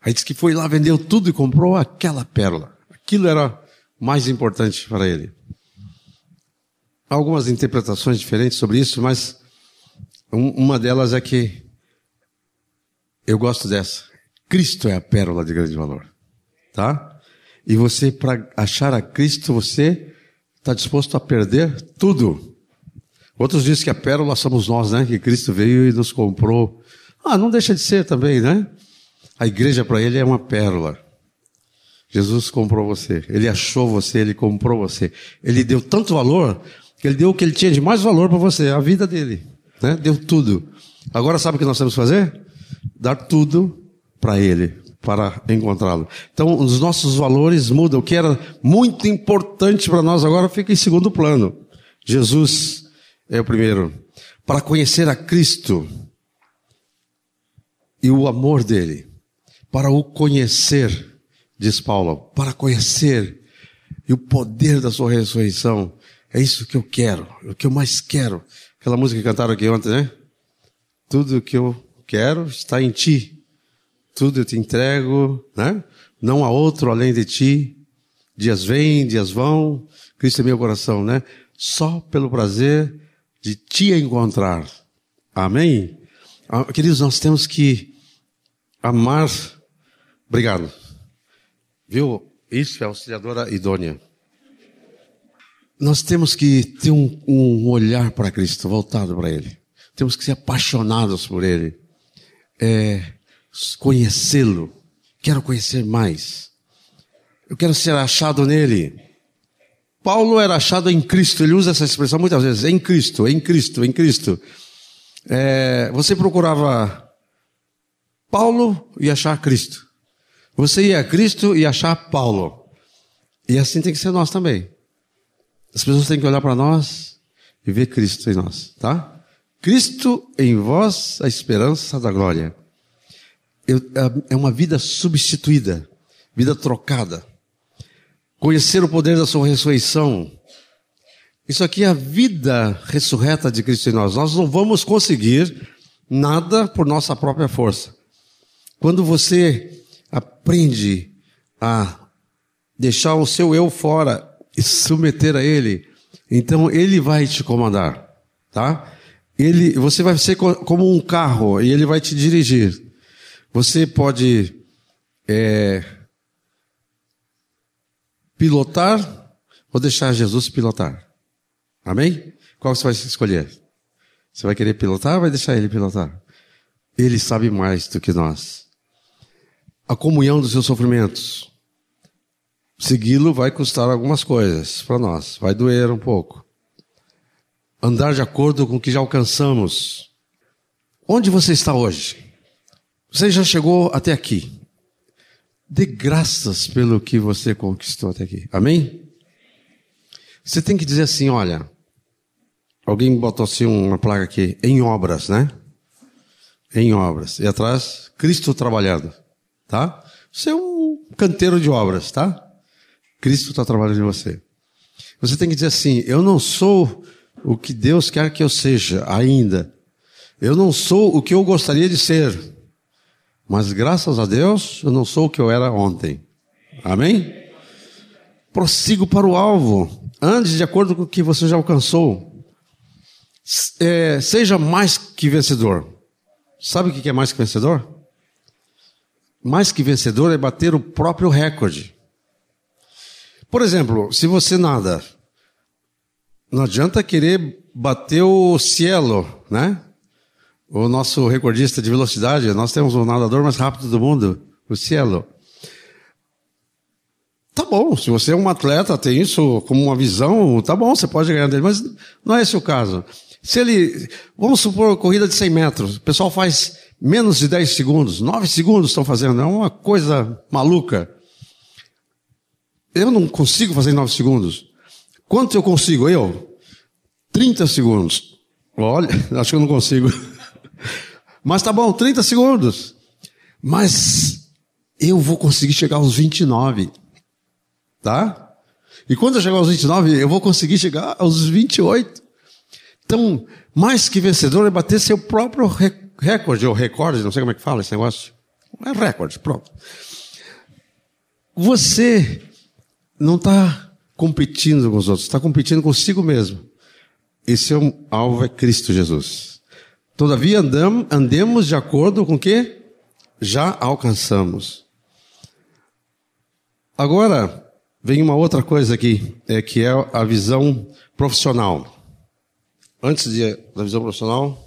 Aí disse que foi lá, vendeu tudo e comprou aquela pérola. Aquilo era mais importante para ele. Há algumas interpretações diferentes sobre isso, mas uma delas é que eu gosto dessa. Cristo é a pérola de grande valor. Tá? E você, para achar a Cristo, você está disposto a perder tudo. Outros dizem que a pérola somos nós, né? Que Cristo veio e nos comprou ah, não deixa de ser também, né? A igreja para ele é uma pérola. Jesus comprou você, ele achou você, ele comprou você. Ele deu tanto valor que ele deu o que ele tinha de mais valor para você, a vida dele. Né? Deu tudo. Agora sabe o que nós temos que fazer? Dar tudo para ele, para encontrá-lo. Então, os nossos valores mudam. O que era muito importante para nós agora fica em segundo plano. Jesus é o primeiro. Para conhecer a Cristo, e o amor dele, para o conhecer, diz Paulo, para conhecer e o poder da sua ressurreição. É isso que eu quero, o que eu mais quero. Aquela música que cantaram aqui ontem, né? Tudo que eu quero está em ti. Tudo eu te entrego, né? Não há outro além de ti. Dias vêm, dias vão. Cristo é meu coração, né? Só pelo prazer de te encontrar. Amém? Ah, queridos, nós temos que amar. Obrigado. Viu? Isso é auxiliadora idônea. Nós temos que ter um, um olhar para Cristo, voltado para Ele. Temos que ser apaixonados por Ele. É, conhecê-lo. Quero conhecer mais. Eu quero ser achado nele. Paulo era achado em Cristo. Ele usa essa expressão muitas vezes. Em Cristo, em Cristo, em Cristo. É, você procurava Paulo e achar Cristo. Você ia a Cristo e achar Paulo. E assim tem que ser nós também. As pessoas têm que olhar para nós e ver Cristo em nós, tá? Cristo em vós, a esperança da glória. É, é uma vida substituída, vida trocada. Conhecer o poder da sua ressurreição. Isso aqui é a vida ressurreta de Cristo em nós. Nós não vamos conseguir nada por nossa própria força. Quando você aprende a deixar o seu eu fora e submeter a ele, então ele vai te comandar, tá? Ele, você vai ser como um carro e ele vai te dirigir. Você pode é, pilotar ou deixar Jesus pilotar. Amém? Qual você vai escolher? Você vai querer pilotar ou vai deixar ele pilotar? Ele sabe mais do que nós a comunhão dos seus sofrimentos. Segui-lo vai custar algumas coisas para nós, vai doer um pouco. Andar de acordo com o que já alcançamos. Onde você está hoje? Você já chegou até aqui. Dê graças pelo que você conquistou até aqui. Amém? Você tem que dizer assim: olha, alguém botou assim uma placa aqui, em obras, né? Em obras. E atrás, Cristo trabalhando tá? Você é um canteiro de obras, tá? Cristo está trabalhando em você. Você tem que dizer assim: eu não sou o que Deus quer que eu seja ainda. Eu não sou o que eu gostaria de ser. Mas graças a Deus, eu não sou o que eu era ontem. Amém? Prossigo para o alvo. Ande de acordo com o que você já alcançou. É, seja mais que vencedor. Sabe o que é mais que vencedor? Mais que vencedor é bater o próprio recorde. Por exemplo, se você nada, não adianta querer bater o cielo, né? O nosso recordista de velocidade, nós temos o nadador mais rápido do mundo, o cielo. Tá bom, se você é um atleta, tem isso como uma visão, tá bom, você pode ganhar dele, mas não é esse o caso. Se ele, vamos supor, corrida de 100 metros, o pessoal faz menos de 10 segundos, 9 segundos estão fazendo, é uma coisa maluca. Eu não consigo fazer em 9 segundos. Quanto eu consigo? Eu? 30 segundos. Olha, acho que eu não consigo. Mas tá bom, 30 segundos. Mas eu vou conseguir chegar aos 29. Tá? E quando eu chegar aos 29, eu vou conseguir chegar aos 28. Então, mais que vencedor é bater seu próprio recorde, ou recorde, não sei como é que fala esse negócio. É recorde, pronto. Você não está competindo com os outros, está competindo consigo mesmo. E seu alvo é Cristo Jesus. Todavia andamos, andemos de acordo com o que já alcançamos. Agora, vem uma outra coisa aqui, é que é a visão profissional. Antes de, da visão profissional,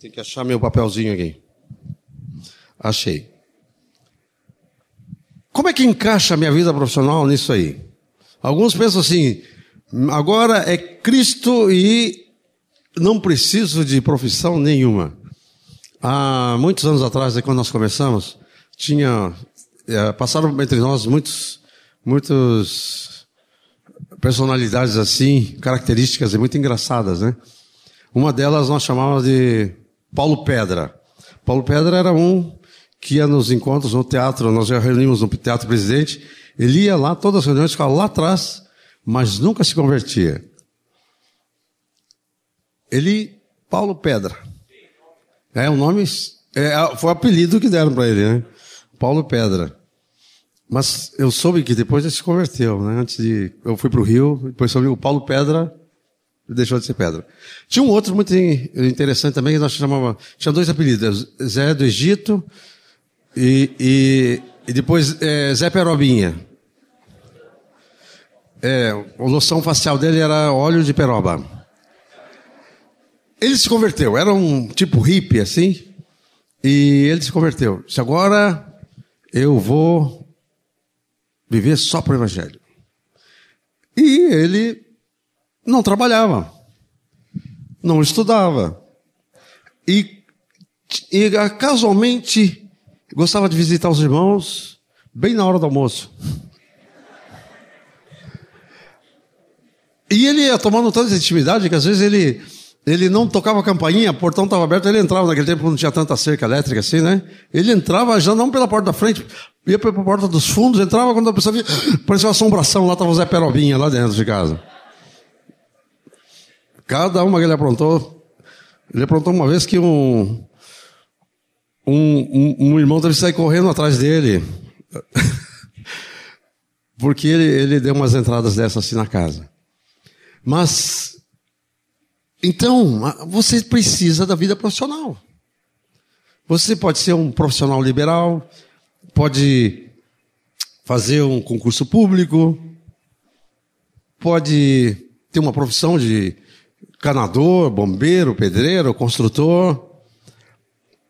tem que achar meu papelzinho aqui. Achei. Como é que encaixa a minha vida profissional nisso aí? Alguns pensam assim, agora é Cristo e não preciso de profissão nenhuma. Há muitos anos atrás, quando nós começamos, tinha é, passaram entre nós muitos, muitos personalidades assim, características muito engraçadas, né? Uma delas nós chamávamos de Paulo Pedra. Paulo Pedra era um que ia nos encontros no teatro, nós já reunimos no Teatro Presidente, ele ia lá, todas as reuniões ficava lá atrás, mas nunca se convertia. Ele, Paulo Pedra. É o nome, é, foi o apelido que deram para ele, né? Paulo Pedra. Mas eu soube que depois ele se converteu, né? Antes de, eu fui para o Rio, depois soube o Paulo Pedra deixou de ser pedra. Tinha um outro muito interessante também, que nós chamava, tinha dois apelidos, Zé do Egito e, e, e depois é, Zé Perobinha. É, a loção facial dele era óleo de peroba. Ele se converteu, era um tipo hippie assim, e ele se converteu. Disse, agora eu vou viver só para o Evangelho. E ele não trabalhava, não estudava. E, e casualmente gostava de visitar os irmãos bem na hora do almoço. E ele ia tomando tanta intimidade que às vezes ele, ele não tocava a campainha, o portão estava aberto, ele entrava naquele tempo não tinha tanta cerca elétrica assim, né? Ele entrava já não pela porta da frente, ia pela porta dos fundos, entrava quando a pessoa via, parecia uma assombração, lá estava o Zé Perobinha lá dentro de casa. Cada uma que ele aprontou. Ele aprontou uma vez que um, um, um, um irmão teve que sair correndo atrás dele. Porque ele, ele deu umas entradas dessas assim na casa. Mas, então, você precisa da vida profissional. Você pode ser um profissional liberal, pode fazer um concurso público, pode ter uma profissão de canador, bombeiro, pedreiro, construtor.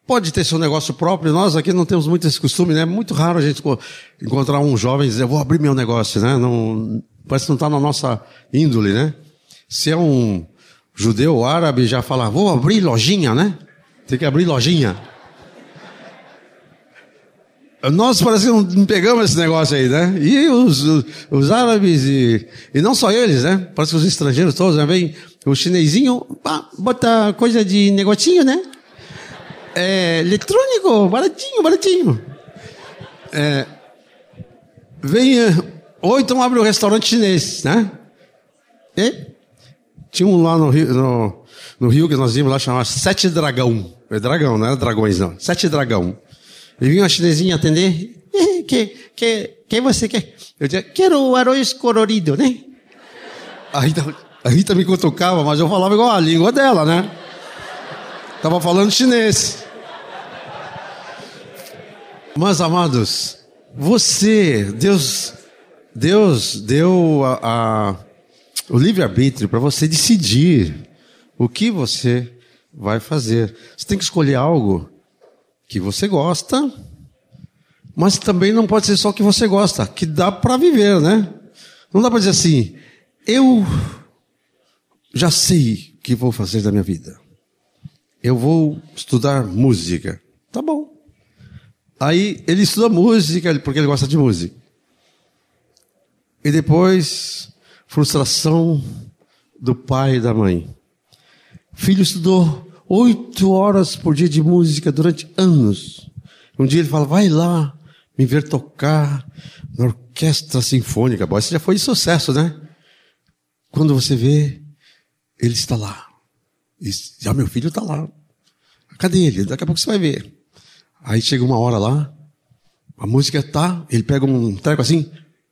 Pode ter seu negócio próprio. Nós aqui não temos muito esse costume, né? É muito raro a gente encontrar um jovem e dizer, vou abrir meu negócio, né? Não, parece que não está na nossa índole, né? Se é um judeu árabe, já fala, vou abrir lojinha, né? Tem que abrir lojinha. Nós parece que não pegamos esse negócio aí, né? E os, os, os árabes, e, e não só eles, né? Parece que os estrangeiros todos, né? Vem o chinesinho, bota coisa de negocinho, né? É, eletrônico, baratinho, baratinho. É, vem, ou então abre um restaurante chinês, né? E, tinha um lá no Rio, no, no Rio que nós vimos lá, chamava Sete Dragão. É dragão, não era dragões não. Sete Dragão. E vinha uma chinesinha atender. Que, que, que você quer? Eu dizia, quero o arroz colorido, né? A Rita, a Rita me cutucava, mas eu falava igual a língua dela, né? Tava falando chinês. Mas, amados, você, Deus, Deus deu a, a, o livre-arbítrio para você decidir o que você vai fazer. Você tem que escolher algo que você gosta, mas também não pode ser só o que você gosta, que dá para viver, né? Não dá para dizer assim, eu já sei o que vou fazer da minha vida. Eu vou estudar música. Tá bom. Aí ele estuda música porque ele gosta de música. E depois, frustração do pai e da mãe. Filho estudou oito horas por dia de música durante anos. Um dia ele fala: vai lá me ver tocar na orquestra sinfônica. Bom, isso já foi de sucesso, né? Quando você vê, ele está lá. E já meu filho está lá. Cadê ele? Daqui a pouco você vai ver. Aí chega uma hora lá, a música tá, ele pega um treco assim,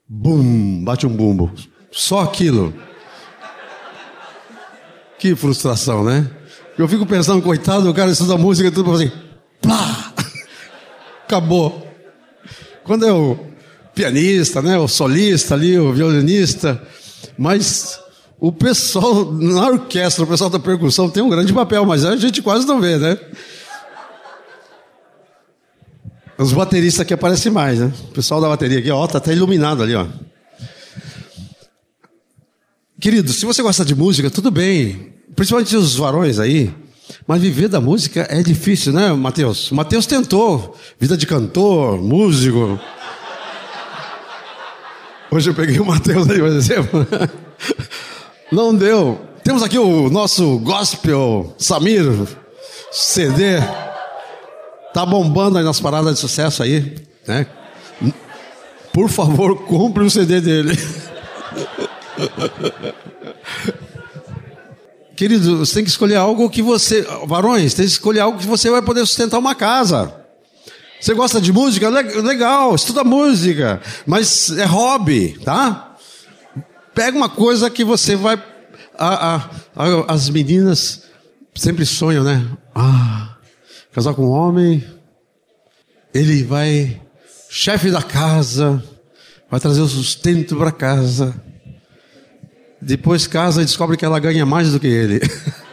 bum, bate um bumbo. Só aquilo. Que frustração, né? Eu fico pensando, coitado, o cara estuda música e tudo assim, plá! Acabou. Quando é o pianista, né, o solista ali, o violinista, mas o pessoal na orquestra, o pessoal da percussão tem um grande papel, mas a gente quase não vê, né? Os bateristas aqui aparecem mais, né? O pessoal da bateria aqui, ó, tá até iluminado ali, ó. Querido, se você gosta de música, tudo bem. Principalmente os varões aí. Mas viver da música é difícil, né, Mateus? Mateus tentou. Vida de cantor, músico. Hoje eu peguei o Mateus aí, por exemplo. Não deu. Temos aqui o nosso gospel Samir CD. Tá bombando aí nas paradas de sucesso aí, né? Por favor, compre o CD dele. Querido, você tem que escolher algo que você. Varões, tem que escolher algo que você vai poder sustentar uma casa. Você gosta de música? Legal, estuda música. Mas é hobby, tá? Pega uma coisa que você vai. As meninas sempre sonham, né? Ah, casar com um homem, ele vai, chefe da casa, vai trazer o sustento para casa. Depois casa e descobre que ela ganha mais do que ele.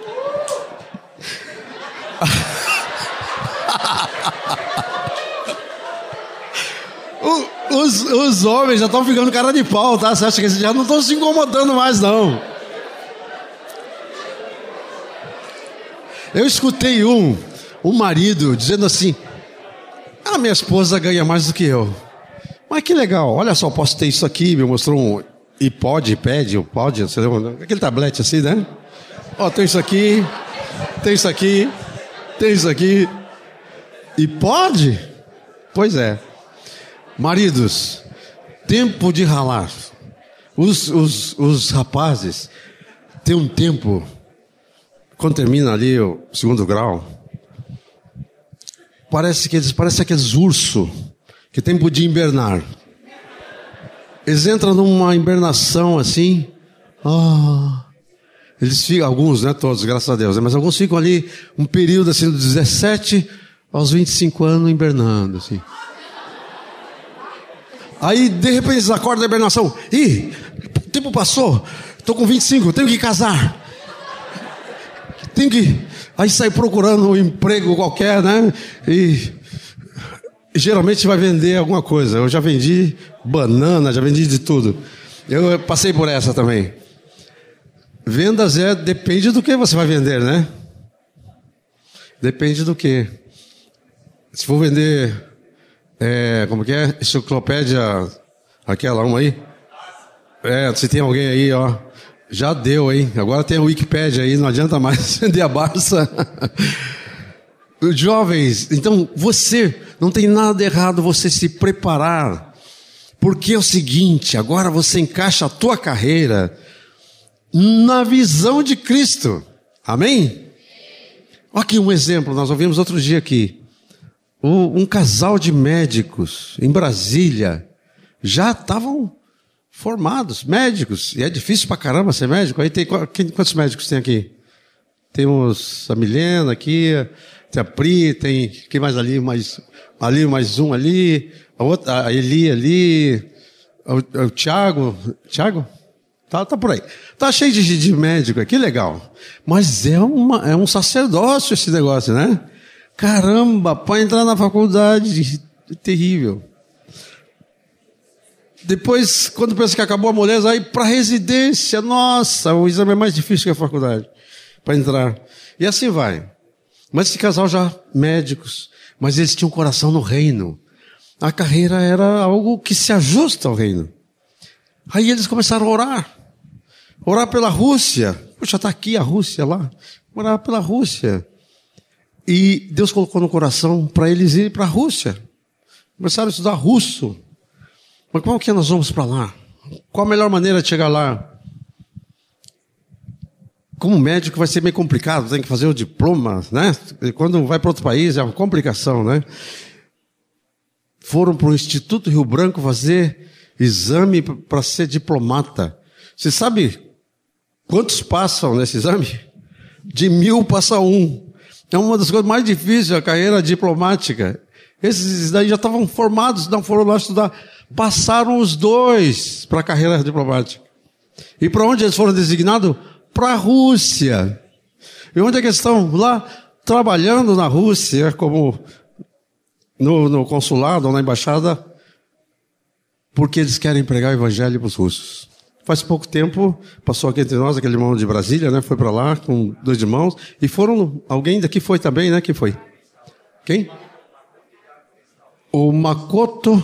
os, os homens já estão ficando cara de pau, tá? Você acha que eles já não estão se incomodando mais, não. Eu escutei um, um marido dizendo assim: Ah, minha esposa ganha mais do que eu. Mas que legal, olha só, posso ter isso aqui, me mostrou um iPod, iPad, o pod, você lembra? Aquele tablete assim, né? Ó, tem isso aqui, tem isso aqui, tem isso aqui. E pode? Pois é. Maridos, tempo de ralar. Os, os, os rapazes têm um tempo, quando termina ali o segundo grau, parece que eles parecem aqueles ursos que tempo de invernar. Eles entram numa invernação assim. Ah, eles ficam, alguns, né? Todos, graças a Deus, né, mas alguns ficam ali um período assim, dos 17 aos 25 anos, invernando, assim. Aí, de repente, eles acordam da hibernação. Ih, o tempo passou. Estou com 25, tenho que casar. Tenho que. Aí sai procurando um emprego qualquer, né? E geralmente vai vender alguma coisa. Eu já vendi banana, já vendi de tudo. Eu passei por essa também. Vendas é depende do que você vai vender, né? Depende do que. Se for vender é, como que é? Enciclopédia, aquela uma aí? É, se tem alguém aí, ó. Já deu, hein? Agora tem a Wikipédia aí, não adianta mais vender a Barça. Jovens, então você, não tem nada errado você se preparar. Porque é o seguinte, agora você encaixa a tua carreira na visão de Cristo. Amém? Olha aqui um exemplo, nós ouvimos outro dia aqui. um casal de médicos em Brasília já estavam formados, médicos. E é difícil pra caramba ser médico. Aí tem quantos médicos tem aqui? Temos a Milena aqui, tem a Pri, tem quem mais ali, mais ali mais um ali, a outra, a Eli ali, o, o Tiago, Tiago, tá, tá por aí. Tá cheio de, de médico aqui, legal. Mas é uma, é um sacerdócio esse negócio, né? Caramba, para entrar na faculdade, terrível. Depois, quando pensa que acabou a moleza, aí para residência, nossa, o exame é mais difícil que a faculdade para entrar. E assim vai. Mas esse casal já médicos, mas eles tinham coração no reino. A carreira era algo que se ajusta ao reino. Aí eles começaram a orar. Orar pela Rússia. Puxa, está aqui a Rússia lá. Orar pela Rússia. E Deus colocou no coração para eles ir para a Rússia. Começaram a estudar russo. Mas como que nós vamos para lá? Qual a melhor maneira de chegar lá? Como médico vai ser meio complicado, tem que fazer o diploma, né? E quando vai para outro país é uma complicação, né? Foram para o Instituto Rio Branco fazer exame para ser diplomata. Você sabe quantos passam nesse exame? De mil passa um. É uma das coisas mais difíceis da carreira diplomática. Esses daí já estavam formados, não foram lá estudar. Passaram os dois para a carreira diplomática. E para onde eles foram designados? Para a Rússia. E onde é que estão? Lá, trabalhando na Rússia, como no, no consulado ou na embaixada, porque eles querem pregar o evangelho para os russos. Faz pouco tempo, passou aqui entre nós, aquele irmão de Brasília, né? Foi para lá com dois irmãos. E foram. Alguém daqui foi também, né? Quem foi? Quem? O Makoto.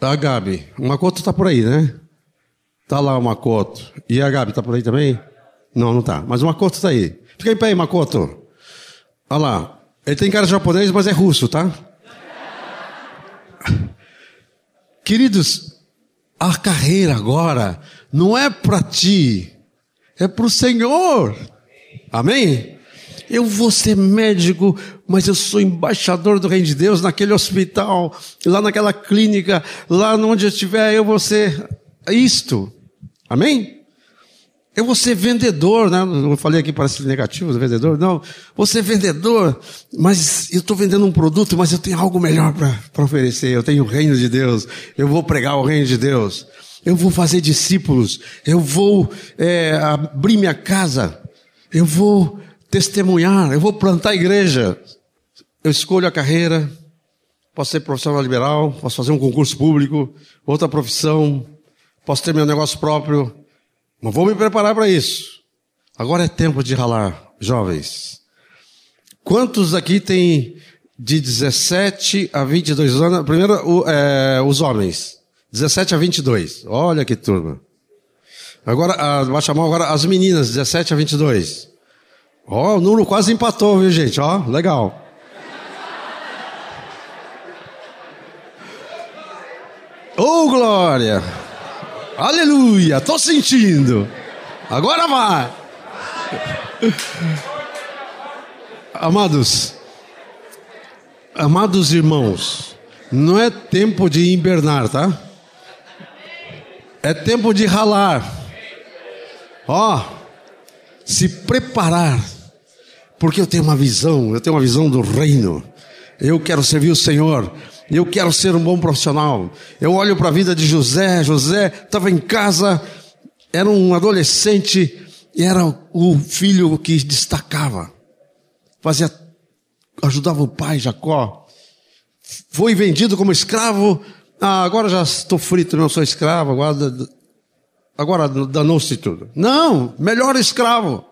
A Gabi. O Makoto está por aí, né? Tá lá o Makoto. E a Gabi está por aí também? Não, não tá. Mas o Makoto está aí. Fica em pé aí, Makoto. Olha lá. Ele tem cara de japonês, mas é russo, tá? Queridos, a carreira agora não é para ti, é para o Senhor. Amém? Eu vou ser médico, mas eu sou embaixador do Reino de Deus naquele hospital, lá naquela clínica, lá onde eu estiver, eu vou ser isto. Amém? Eu vou ser vendedor, né? Eu falei aqui parece negativo, vendedor. Não, vou ser vendedor, mas eu estou vendendo um produto, mas eu tenho algo melhor para oferecer. Eu tenho o reino de Deus. Eu vou pregar o reino de Deus. Eu vou fazer discípulos. Eu vou é, abrir minha casa. Eu vou testemunhar. Eu vou plantar igreja. Eu escolho a carreira. Posso ser profissional liberal. Posso fazer um concurso público. Outra profissão. Posso ter meu negócio próprio mas vou me preparar para isso. Agora é tempo de ralar, jovens. Quantos aqui tem de 17 a 22 anos? Primeiro, o, é, os homens. 17 a 22. Olha que turma. Agora, a, vai chamar agora as meninas, 17 a 22. Ó, oh, o Nuno quase empatou, viu, gente? Ó, oh, legal. Ô, oh, Glória! Aleluia, estou sentindo. Agora vai. Amados, amados irmãos, não é tempo de invernar, tá? É tempo de ralar. Ó, se preparar, porque eu tenho uma visão, eu tenho uma visão do reino. Eu quero servir o Senhor. Eu quero ser um bom profissional. Eu olho para a vida de José. José estava em casa, era um adolescente e era o filho que destacava. Fazia, ajudava o pai Jacó. Foi vendido como escravo. Ah, agora já estou frito, não sou escravo. Agora, agora danou-se tudo. Não, melhor escravo.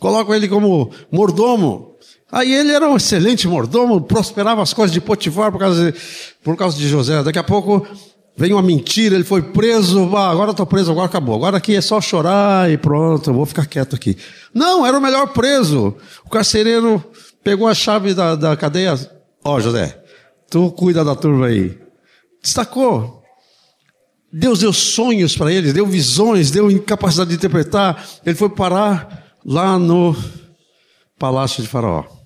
Coloco ele como mordomo. Aí ele era um excelente mordomo, prosperava as coisas de Potifar por causa de, por causa de José. Daqui a pouco vem uma mentira, ele foi preso, ah, agora estou preso, agora acabou. Agora aqui é só chorar e pronto, vou ficar quieto aqui. Não, era o melhor preso. O carcereiro pegou a chave da, da cadeia. Ó, oh, José, tu cuida da turma aí. Destacou. Deus deu sonhos para ele, deu visões, deu incapacidade de interpretar. Ele foi parar lá no palácio de Faraó.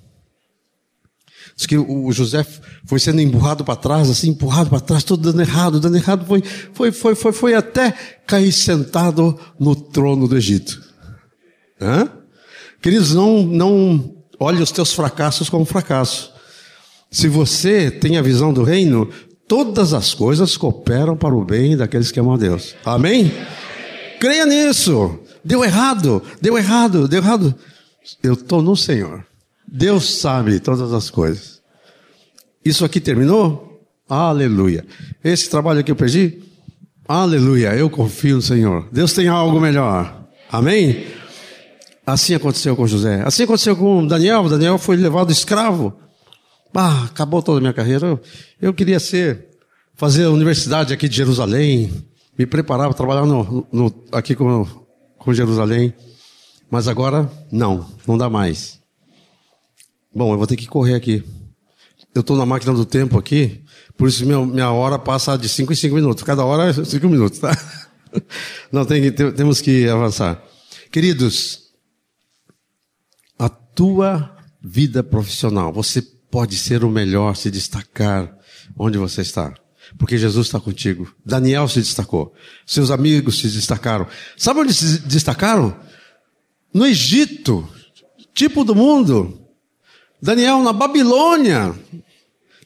Diz que o José foi sendo empurrado para trás, assim, empurrado para trás, tudo dando errado, dando errado, foi, foi, foi, foi, foi até cair sentado no trono do Egito. Hã? Queridos, não, não olhe os teus fracassos como fracasso. Se você tem a visão do reino, todas as coisas cooperam para o bem daqueles que amam a Deus. Amém? Creia nisso. Deu errado, deu errado, deu errado. Eu estou no Senhor. Deus sabe todas as coisas. Isso aqui terminou? Aleluia. Esse trabalho aqui eu perdi? Aleluia. Eu confio no Senhor. Deus tem algo melhor. Amém? Assim aconteceu com José. Assim aconteceu com Daniel. Daniel foi levado escravo. Ah, acabou toda a minha carreira. Eu, queria ser, fazer a universidade aqui de Jerusalém, me preparar para trabalhar no, no, aqui com, com Jerusalém. Mas agora, não, não dá mais. Bom, eu vou ter que correr aqui. Eu estou na máquina do tempo aqui, por isso minha, minha hora passa de 5 em 5 minutos. Cada hora é 5 minutos, tá? Não, tem que, temos que avançar. Queridos, a tua vida profissional, você pode ser o melhor, se destacar onde você está. Porque Jesus está contigo. Daniel se destacou. Seus amigos se destacaram. Sabe onde se destacaram? No Egito. Tipo do mundo. Daniel, na Babilônia.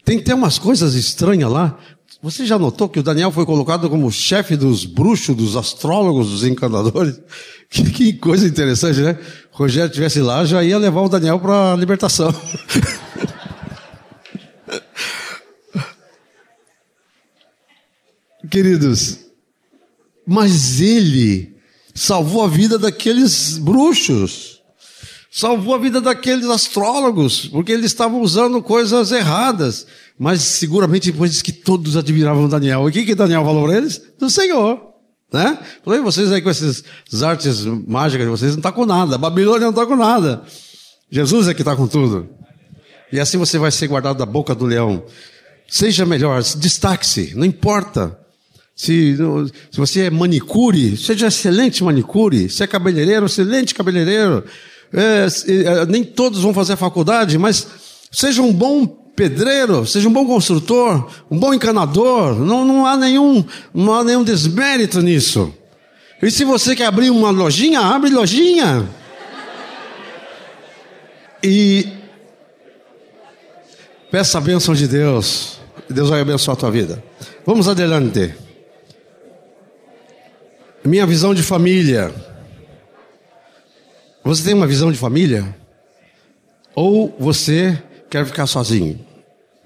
Tem que ter umas coisas estranhas lá. Você já notou que o Daniel foi colocado como chefe dos bruxos, dos astrólogos, dos encantadores? Que, que coisa interessante, né? O Rogério estivesse lá, já ia levar o Daniel para a libertação. Queridos, mas ele salvou a vida daqueles bruxos salvou a vida daqueles astrólogos, porque eles estavam usando coisas erradas. Mas seguramente depois diz que todos admiravam Daniel. E o que, que Daniel falou para eles? Do Senhor. Né? Falei, vocês aí com essas artes mágicas de vocês não está com nada. A Babilônia não está com nada. Jesus é que está com tudo. E assim você vai ser guardado da boca do leão. Seja melhor, destaque-se, não importa. Se, se você é manicure, seja excelente manicure. Se é cabeleireiro, excelente cabeleireiro é, é, nem todos vão fazer faculdade, mas seja um bom pedreiro, seja um bom construtor, um bom encanador, não, não, há nenhum, não há nenhum desmérito nisso. E se você quer abrir uma lojinha, abre lojinha. E peça a bênção de Deus. Deus vai abençoar a tua vida. Vamos adelante. Minha visão de família. Você tem uma visão de família? Ou você quer ficar sozinho?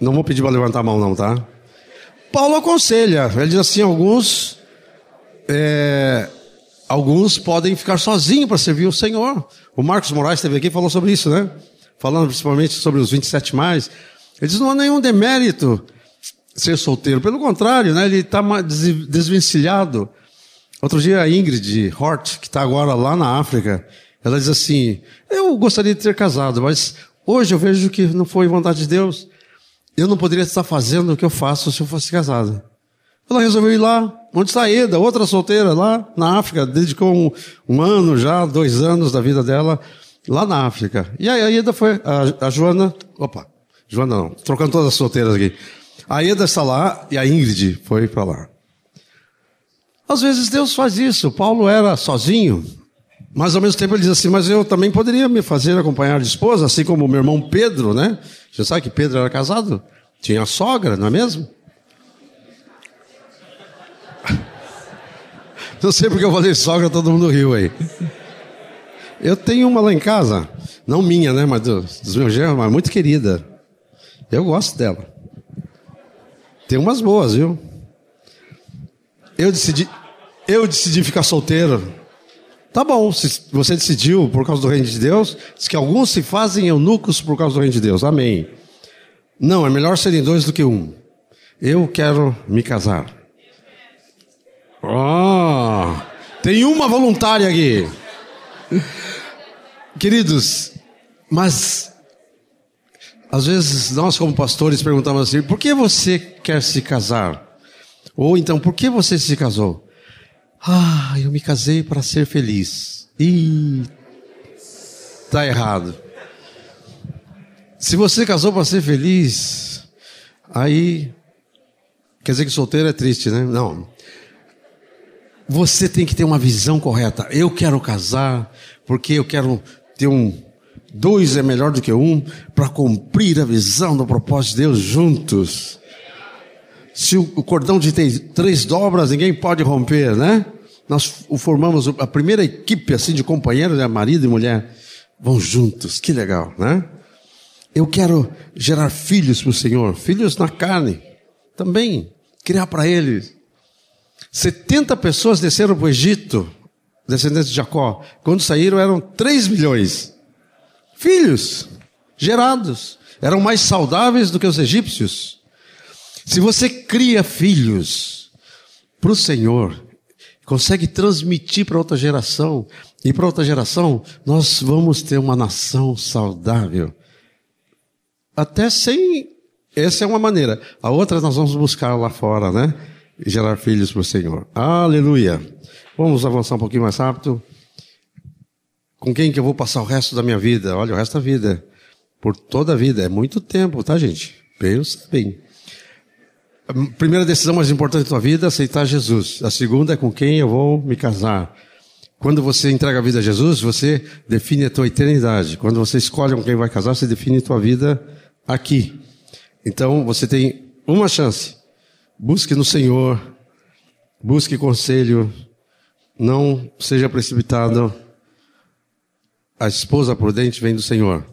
Não vou pedir para levantar a mão, não, tá? Paulo aconselha, ele diz assim: alguns, é, alguns podem ficar sozinhos para servir o Senhor. O Marcos Moraes esteve aqui e falou sobre isso, né? Falando principalmente sobre os 27 mais. Ele diz: não há nenhum demérito ser solteiro, pelo contrário, né? ele está desvencilhado. Outro dia a Ingrid Hort, que está agora lá na África, ela diz assim: Eu gostaria de ter casado, mas hoje eu vejo que não foi vontade de Deus. Eu não poderia estar fazendo o que eu faço se eu fosse casada. Ela resolveu ir lá, onde está a Eda, outra solteira, lá na África, dedicou um, um, ano já, dois anos da vida dela, lá na África. E aí a Eda foi, a, a Joana, opa, Joana não, trocando todas as solteiras aqui. A Eda está lá e a Ingrid foi para lá. Às vezes Deus faz isso. Paulo era sozinho, mas ao mesmo tempo ele diz assim, mas eu também poderia me fazer acompanhar de esposa, assim como meu irmão Pedro, né? Você sabe que Pedro era casado? Tinha sogra, não é mesmo? Não sei porque eu falei sogra, todo mundo riu aí. Eu tenho uma lá em casa, não minha, né? Mas dos, meus genros, mas muito querida. Eu gosto dela. Tem umas boas, viu? Eu decidi, eu decidi ficar solteiro Tá bom, se você decidiu por causa do reino de Deus, diz que alguns se fazem eunucos por causa do reino de Deus. Amém. Não, é melhor serem dois do que um. Eu quero me casar. Oh, tem uma voluntária aqui. Queridos, mas às vezes nós como pastores perguntamos assim: por que você quer se casar? Ou então, por que você se casou? Ah, eu me casei para ser feliz. Ih, tá errado. Se você casou para ser feliz, aí quer dizer que solteiro é triste, né? Não. Você tem que ter uma visão correta. Eu quero casar porque eu quero ter um dois é melhor do que um para cumprir a visão do propósito de Deus juntos. Se o cordão de três dobras, ninguém pode romper, né? Nós formamos a primeira equipe assim de companheiros, né? marido e mulher, vão juntos. Que legal, né? Eu quero gerar filhos para o Senhor, filhos na carne, também criar para eles. 70 pessoas desceram para o Egito, descendentes de Jacó. Quando saíram eram 3 milhões. Filhos gerados. Eram mais saudáveis do que os egípcios. Se você cria filhos para o Senhor, consegue transmitir para outra geração, e para outra geração, nós vamos ter uma nação saudável. Até sem. Essa é uma maneira. A outra nós vamos buscar lá fora, né? E gerar filhos para o Senhor. Aleluia. Vamos avançar um pouquinho mais rápido. Com quem que eu vou passar o resto da minha vida? Olha, o resto da vida. Por toda a vida. É muito tempo, tá, gente? Pensa bem. A primeira decisão mais importante da tua vida é aceitar Jesus. A segunda é com quem eu vou me casar. Quando você entrega a vida a Jesus, você define a tua eternidade. Quando você escolhe com quem vai casar, você define a tua vida aqui. Então, você tem uma chance. Busque no Senhor. Busque conselho. Não seja precipitado. A esposa prudente vem do Senhor.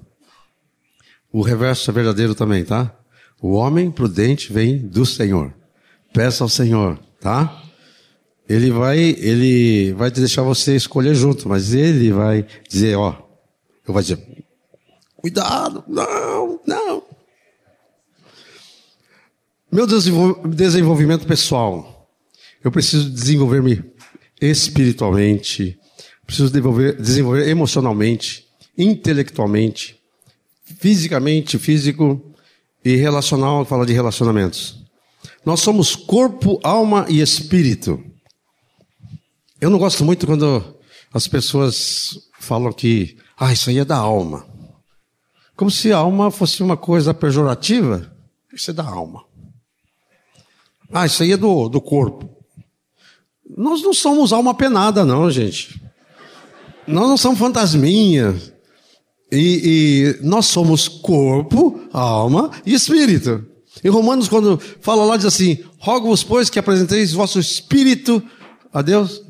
O reverso é verdadeiro também, tá? O homem prudente vem do Senhor. Peça ao Senhor, tá? Ele vai, ele vai deixar você escolher junto, mas ele vai dizer, ó, eu vou dizer, cuidado, não, não. Meu desenvolvimento pessoal, eu preciso desenvolver-me espiritualmente, preciso desenvolver, desenvolver emocionalmente, intelectualmente, fisicamente, físico e relacional, fala de relacionamentos. Nós somos corpo, alma e espírito. Eu não gosto muito quando as pessoas falam que, ah, isso aí é da alma. Como se a alma fosse uma coisa pejorativa. Isso é da alma. Ah, isso aí é do, do corpo. Nós não somos alma penada, não, gente. Nós não somos fantasminhas. E, e, nós somos corpo, alma e espírito. Em Romanos, quando fala lá, diz assim: Rogo-vos, pois, que apresenteis vosso espírito a Deus.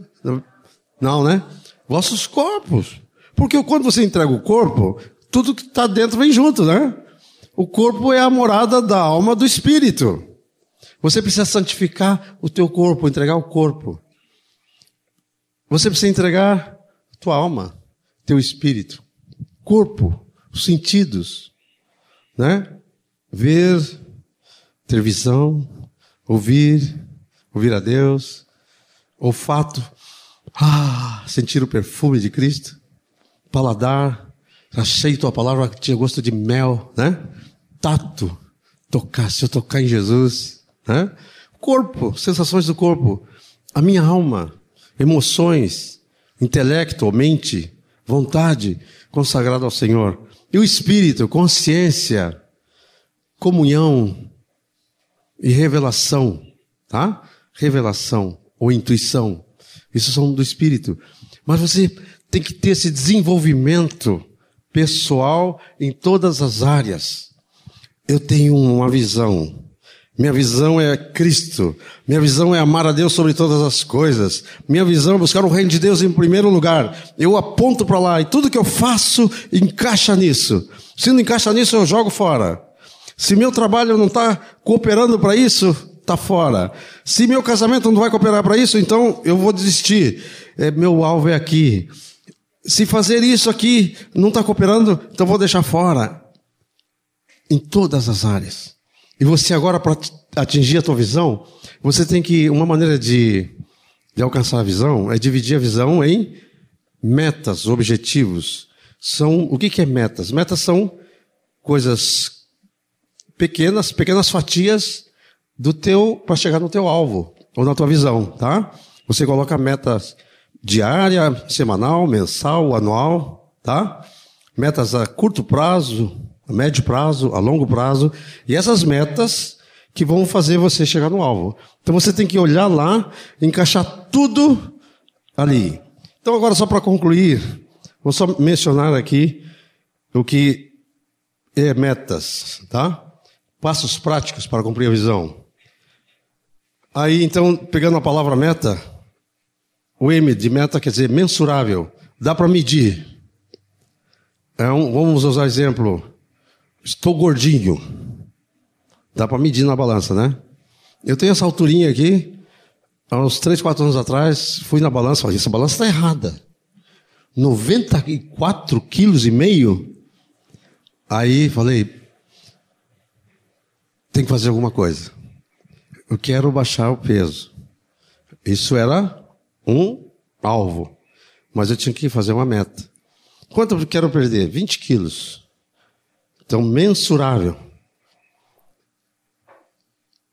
Não, né? Vossos corpos. Porque quando você entrega o corpo, tudo que está dentro vem junto, né? O corpo é a morada da alma do espírito. Você precisa santificar o teu corpo, entregar o corpo. Você precisa entregar tua alma, teu espírito corpo, os sentidos, né? Ver, ter visão, ouvir, ouvir a Deus, olfato, ah, sentir o perfume de Cristo, paladar, achei tua palavra que tinha gosto de mel, né? Tato, tocar, se eu tocar em Jesus, né? Corpo, sensações do corpo, a minha alma, emoções, intelecto, mente, vontade, consagrado ao Senhor. E o espírito, consciência, comunhão e revelação, tá? Revelação ou intuição. Isso são do espírito. Mas você tem que ter esse desenvolvimento pessoal em todas as áreas. Eu tenho uma visão minha visão é Cristo. Minha visão é amar a Deus sobre todas as coisas. Minha visão é buscar o reino de Deus em primeiro lugar. Eu aponto para lá e tudo que eu faço encaixa nisso. Se não encaixa nisso, eu jogo fora. Se meu trabalho não está cooperando para isso, está fora. Se meu casamento não vai cooperar para isso, então eu vou desistir. É, meu alvo é aqui. Se fazer isso aqui não está cooperando, então vou deixar fora. Em todas as áreas. E você agora, para atingir a tua visão, você tem que, uma maneira de, de alcançar a visão é dividir a visão em metas, objetivos. São, o que, que é metas? Metas são coisas pequenas, pequenas fatias do teu, para chegar no teu alvo, ou na tua visão, tá? Você coloca metas diária, semanal, mensal, anual, tá? Metas a curto prazo, a médio prazo, a longo prazo, e essas metas que vão fazer você chegar no alvo. Então você tem que olhar lá, encaixar tudo ali. Então agora só para concluir, vou só mencionar aqui o que é metas, tá? Passos práticos para cumprir a visão. Aí então, pegando a palavra meta, o M de meta quer dizer mensurável, dá para medir. É um, vamos usar exemplo. Estou gordinho. Dá para medir na balança, né? Eu tenho essa alturinha aqui. Há uns 3, 4 anos atrás, fui na balança e falei, essa balança está errada. 94 quilos e meio. Aí falei, tem que fazer alguma coisa. Eu quero baixar o peso. Isso era um alvo. Mas eu tinha que fazer uma meta. Quanto eu quero perder? 20 quilos. Então, mensurável.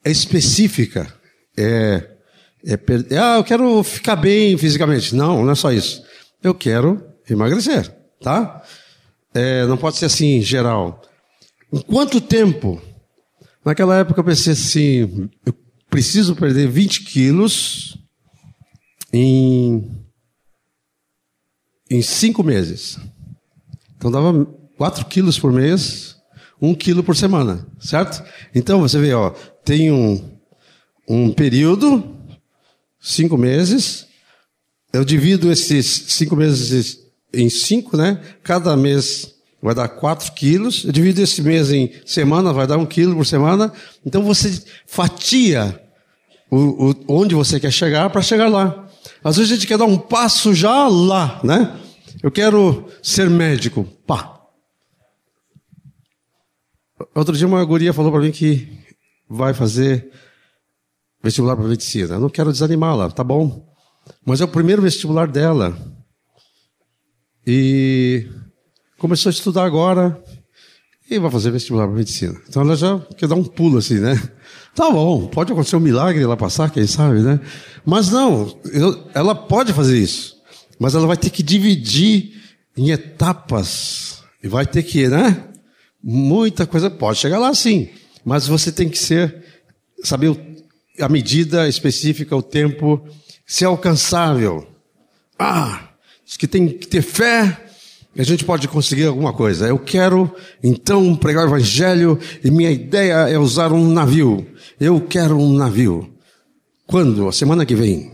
É específica. É, é per... Ah, eu quero ficar bem fisicamente. Não, não é só isso. Eu quero emagrecer, tá? É, não pode ser assim, geral. Em quanto tempo? Naquela época eu pensei assim, eu preciso perder 20 quilos em, em cinco meses. Então dava 4 quilos por mês, 1 quilo por semana, certo? Então você vê, ó, tem um, um período, cinco meses, eu divido esses cinco meses em cinco, né? Cada mês vai dar 4 quilos. Eu divido esse mês em semana, vai dar um quilo por semana. Então você fatia o, o, onde você quer chegar para chegar lá. Às vezes a gente quer dar um passo já lá, né? Eu quero ser médico. Pá. Outro dia uma guria falou para mim que vai fazer vestibular para medicina. Eu não quero desanimá-la, tá bom. Mas é o primeiro vestibular dela. E começou a estudar agora e vai fazer vestibular para medicina. Então ela já quer dar um pulo assim, né? Tá bom, pode acontecer um milagre ela passar, quem sabe, né? Mas não, eu, ela pode fazer isso. Mas ela vai ter que dividir em etapas. E vai ter que, né? Muita coisa pode chegar lá sim. Mas você tem que ser, saber a medida específica, o tempo, ser alcançável. Ah, Diz que tem que ter fé a gente pode conseguir alguma coisa. Eu quero, então, pregar o evangelho e minha ideia é usar um navio. Eu quero um navio. Quando? A semana que vem.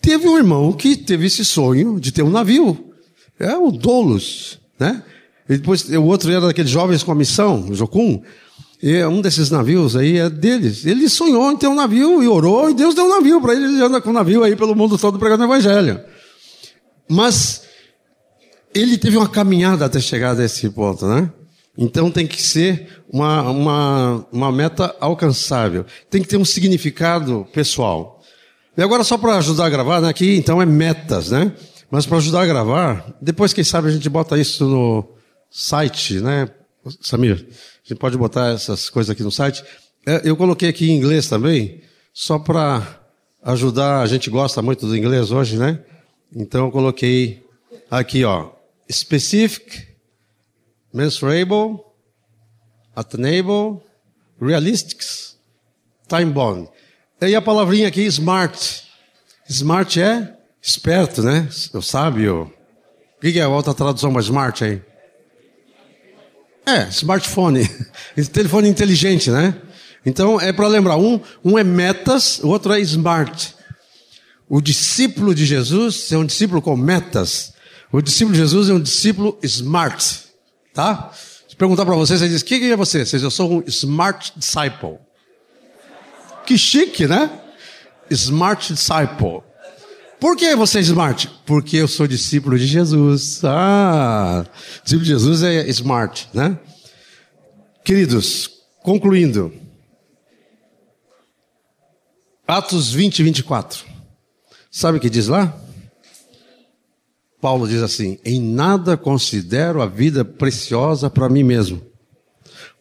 Teve um irmão que teve esse sonho de ter um navio. É o Dolos, né? E depois o outro era daqueles jovens com a missão, o Jocum. E um desses navios aí é deles. Ele sonhou em ter um navio e orou, e Deus deu um navio para ele. Ele anda com um navio aí pelo mundo todo pregando o evangelho. Mas ele teve uma caminhada até chegar a esse ponto, né? Então tem que ser uma, uma, uma meta alcançável. Tem que ter um significado pessoal. E agora, só para ajudar a gravar, né? aqui então é metas, né? Mas para ajudar a gravar, depois, quem sabe, a gente bota isso no site, né, Samir? gente pode botar essas coisas aqui no site. É, eu coloquei aqui em inglês também, só para ajudar. A gente gosta muito do inglês hoje, né? Então eu coloquei aqui, ó, specific, mensurable, attainable, realistic, time bound. E a palavrinha aqui, smart. Smart é esperto, né? Eu sábio. O que é a outra tradução para smart aí? É, smartphone. Telefone inteligente, né? Então é para lembrar: um, um é metas, o outro é smart. O discípulo de Jesus é um discípulo com metas. O discípulo de Jesus é um discípulo smart. Tá? Se perguntar para vocês, você diz: quem é você? Você diz: eu sou um smart disciple. Que chique, né? Smart disciple. Por que você é smart? Porque eu sou discípulo de Jesus. Ah, discípulo de Jesus é smart, né? Queridos, concluindo. Atos 20 e 24. Sabe o que diz lá? Paulo diz assim: Em nada considero a vida preciosa para mim mesmo,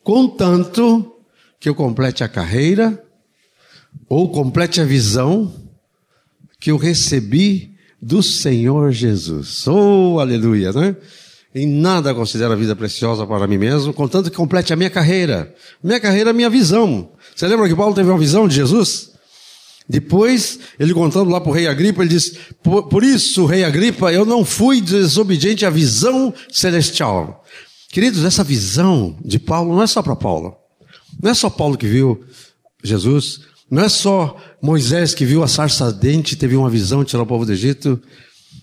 contanto que eu complete a carreira ou complete a visão que eu recebi do Senhor Jesus. Oh, aleluia, né? em nada considero a vida preciosa para mim mesmo, contanto que complete a minha carreira. Minha carreira é minha visão. Você lembra que Paulo teve uma visão de Jesus? Depois, ele contando lá para o rei Agripa, ele diz: por, por isso, rei Agripa, eu não fui desobediente à visão celestial. Queridos, essa visão de Paulo não é só para Paulo. Não é só Paulo que viu Jesus. Não é só Moisés que viu a sarça ardente teve uma visão de tirar o povo do Egito.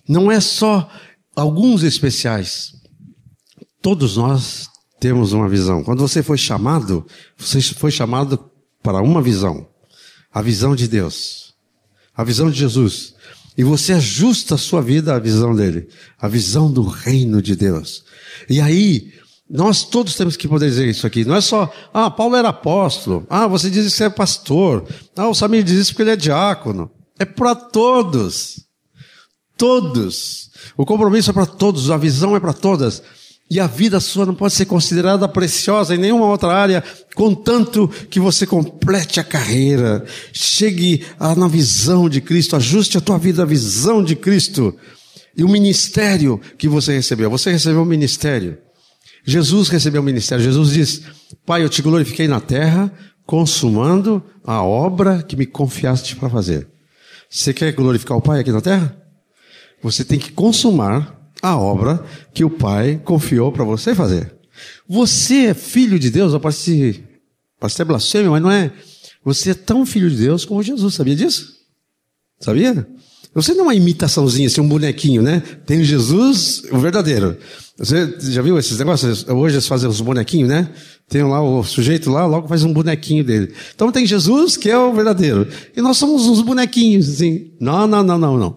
Não é só alguns especiais. Todos nós temos uma visão. Quando você foi chamado, você foi chamado para uma visão a visão de Deus, a visão de Jesus. E você ajusta a sua vida à visão dele, a visão do reino de Deus. E aí, nós todos temos que poder dizer isso aqui. Não é só, ah, Paulo era apóstolo. Ah, você diz que você é pastor. Ah, o Samir diz isso porque ele é diácono. É para todos. Todos. O compromisso é para todos, a visão é para todas. E a vida sua não pode ser considerada preciosa em nenhuma outra área, contanto que você complete a carreira, chegue na visão de Cristo, ajuste a tua vida à visão de Cristo. E o ministério que você recebeu. Você recebeu um ministério. Jesus recebeu o ministério. Jesus diz: Pai, eu te glorifiquei na terra, consumando a obra que me confiaste para fazer. Você quer glorificar o Pai aqui na terra? Você tem que consumar a obra que o Pai confiou para você fazer. Você é filho de Deus, parece, ser blasfêmio, mas não é. Você é tão filho de Deus como Jesus, sabia disso? Sabia? Você não é uma imitaçãozinha, assim, um bonequinho, né? Tem Jesus, o verdadeiro. Você já viu esses negócios? Hoje eles fazem os bonequinhos, né? Tem lá o sujeito lá, logo faz um bonequinho dele. Então tem Jesus, que é o verdadeiro. E nós somos uns bonequinhos, assim. Não, não, não, não, não.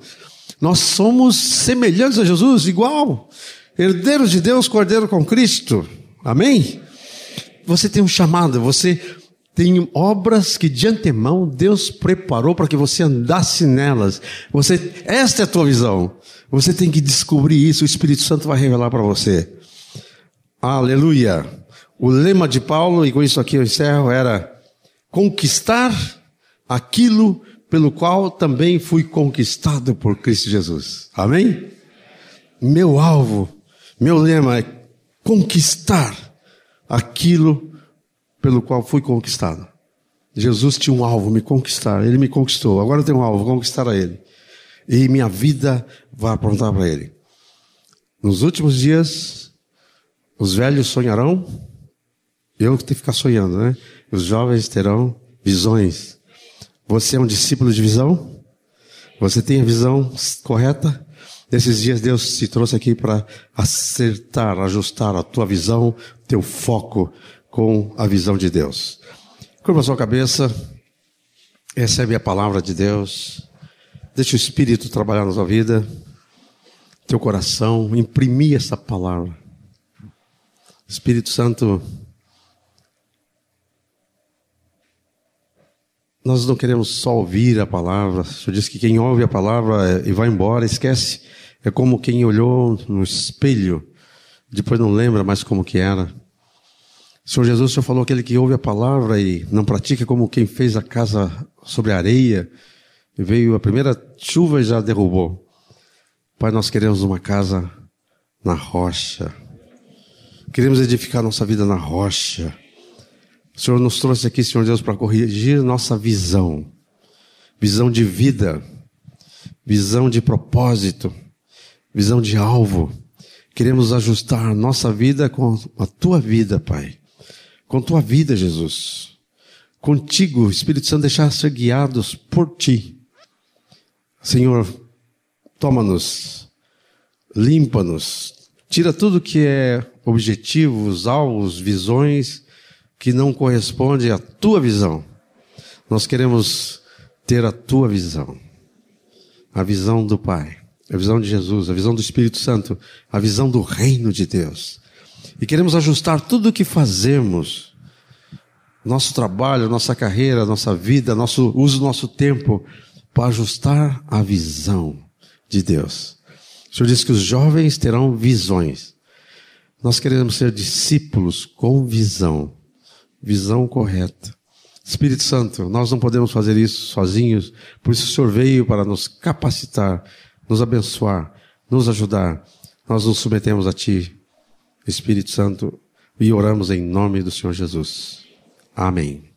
Nós somos semelhantes a Jesus, igual. Herdeiros de Deus, cordeiro com Cristo. Amém? Você tem um chamado, você tem obras que de antemão Deus preparou para que você andasse nelas. Você, esta é a tua visão. Você tem que descobrir isso, o Espírito Santo vai revelar para você. Aleluia. O lema de Paulo, e com isso aqui eu encerro, era conquistar aquilo pelo qual também fui conquistado por Cristo Jesus. Amém? Meu alvo, meu lema é conquistar aquilo pelo qual fui conquistado. Jesus tinha um alvo, me conquistar. Ele me conquistou. Agora eu tenho um alvo, conquistar a Ele. E minha vida vai apontar para Ele. Nos últimos dias, os velhos sonharão. Eu que tenho que ficar sonhando, né? Os jovens terão visões. Você é um discípulo de visão? Você tem a visão correta? Nesses dias Deus te trouxe aqui para acertar, ajustar a tua visão, teu foco com a visão de Deus. Curva sua cabeça, recebe a palavra de Deus, deixa o Espírito trabalhar na sua vida, teu coração, imprimir essa palavra. Espírito Santo, Nós não queremos só ouvir a palavra. O Senhor diz que quem ouve a palavra e vai embora, esquece. É como quem olhou no espelho, depois não lembra mais como que era. Senhor Jesus, o Senhor falou aquele que ouve a palavra e não pratica como quem fez a casa sobre a areia. E veio a primeira chuva e já derrubou. Pai, nós queremos uma casa na rocha. Queremos edificar nossa vida na rocha. O Senhor nos trouxe aqui, Senhor Deus, para corrigir nossa visão, visão de vida, visão de propósito, visão de alvo. Queremos ajustar nossa vida com a tua vida, Pai. Com tua vida, Jesus. Contigo, Espírito Santo, deixar ser guiados por ti. Senhor, toma-nos, limpa-nos, tira tudo que é objetivos, alvos, visões que não corresponde à tua visão. Nós queremos ter a tua visão, a visão do Pai, a visão de Jesus, a visão do Espírito Santo, a visão do reino de Deus. E queremos ajustar tudo o que fazemos, nosso trabalho, nossa carreira, nossa vida, nosso uso do nosso tempo, para ajustar a visão de Deus. O Senhor diz que os jovens terão visões. Nós queremos ser discípulos com visão visão correta. Espírito Santo, nós não podemos fazer isso sozinhos, por isso o Senhor veio para nos capacitar, nos abençoar, nos ajudar. Nós nos submetemos a Ti Espírito Santo, e oramos em nome do Senhor Jesus. Amém.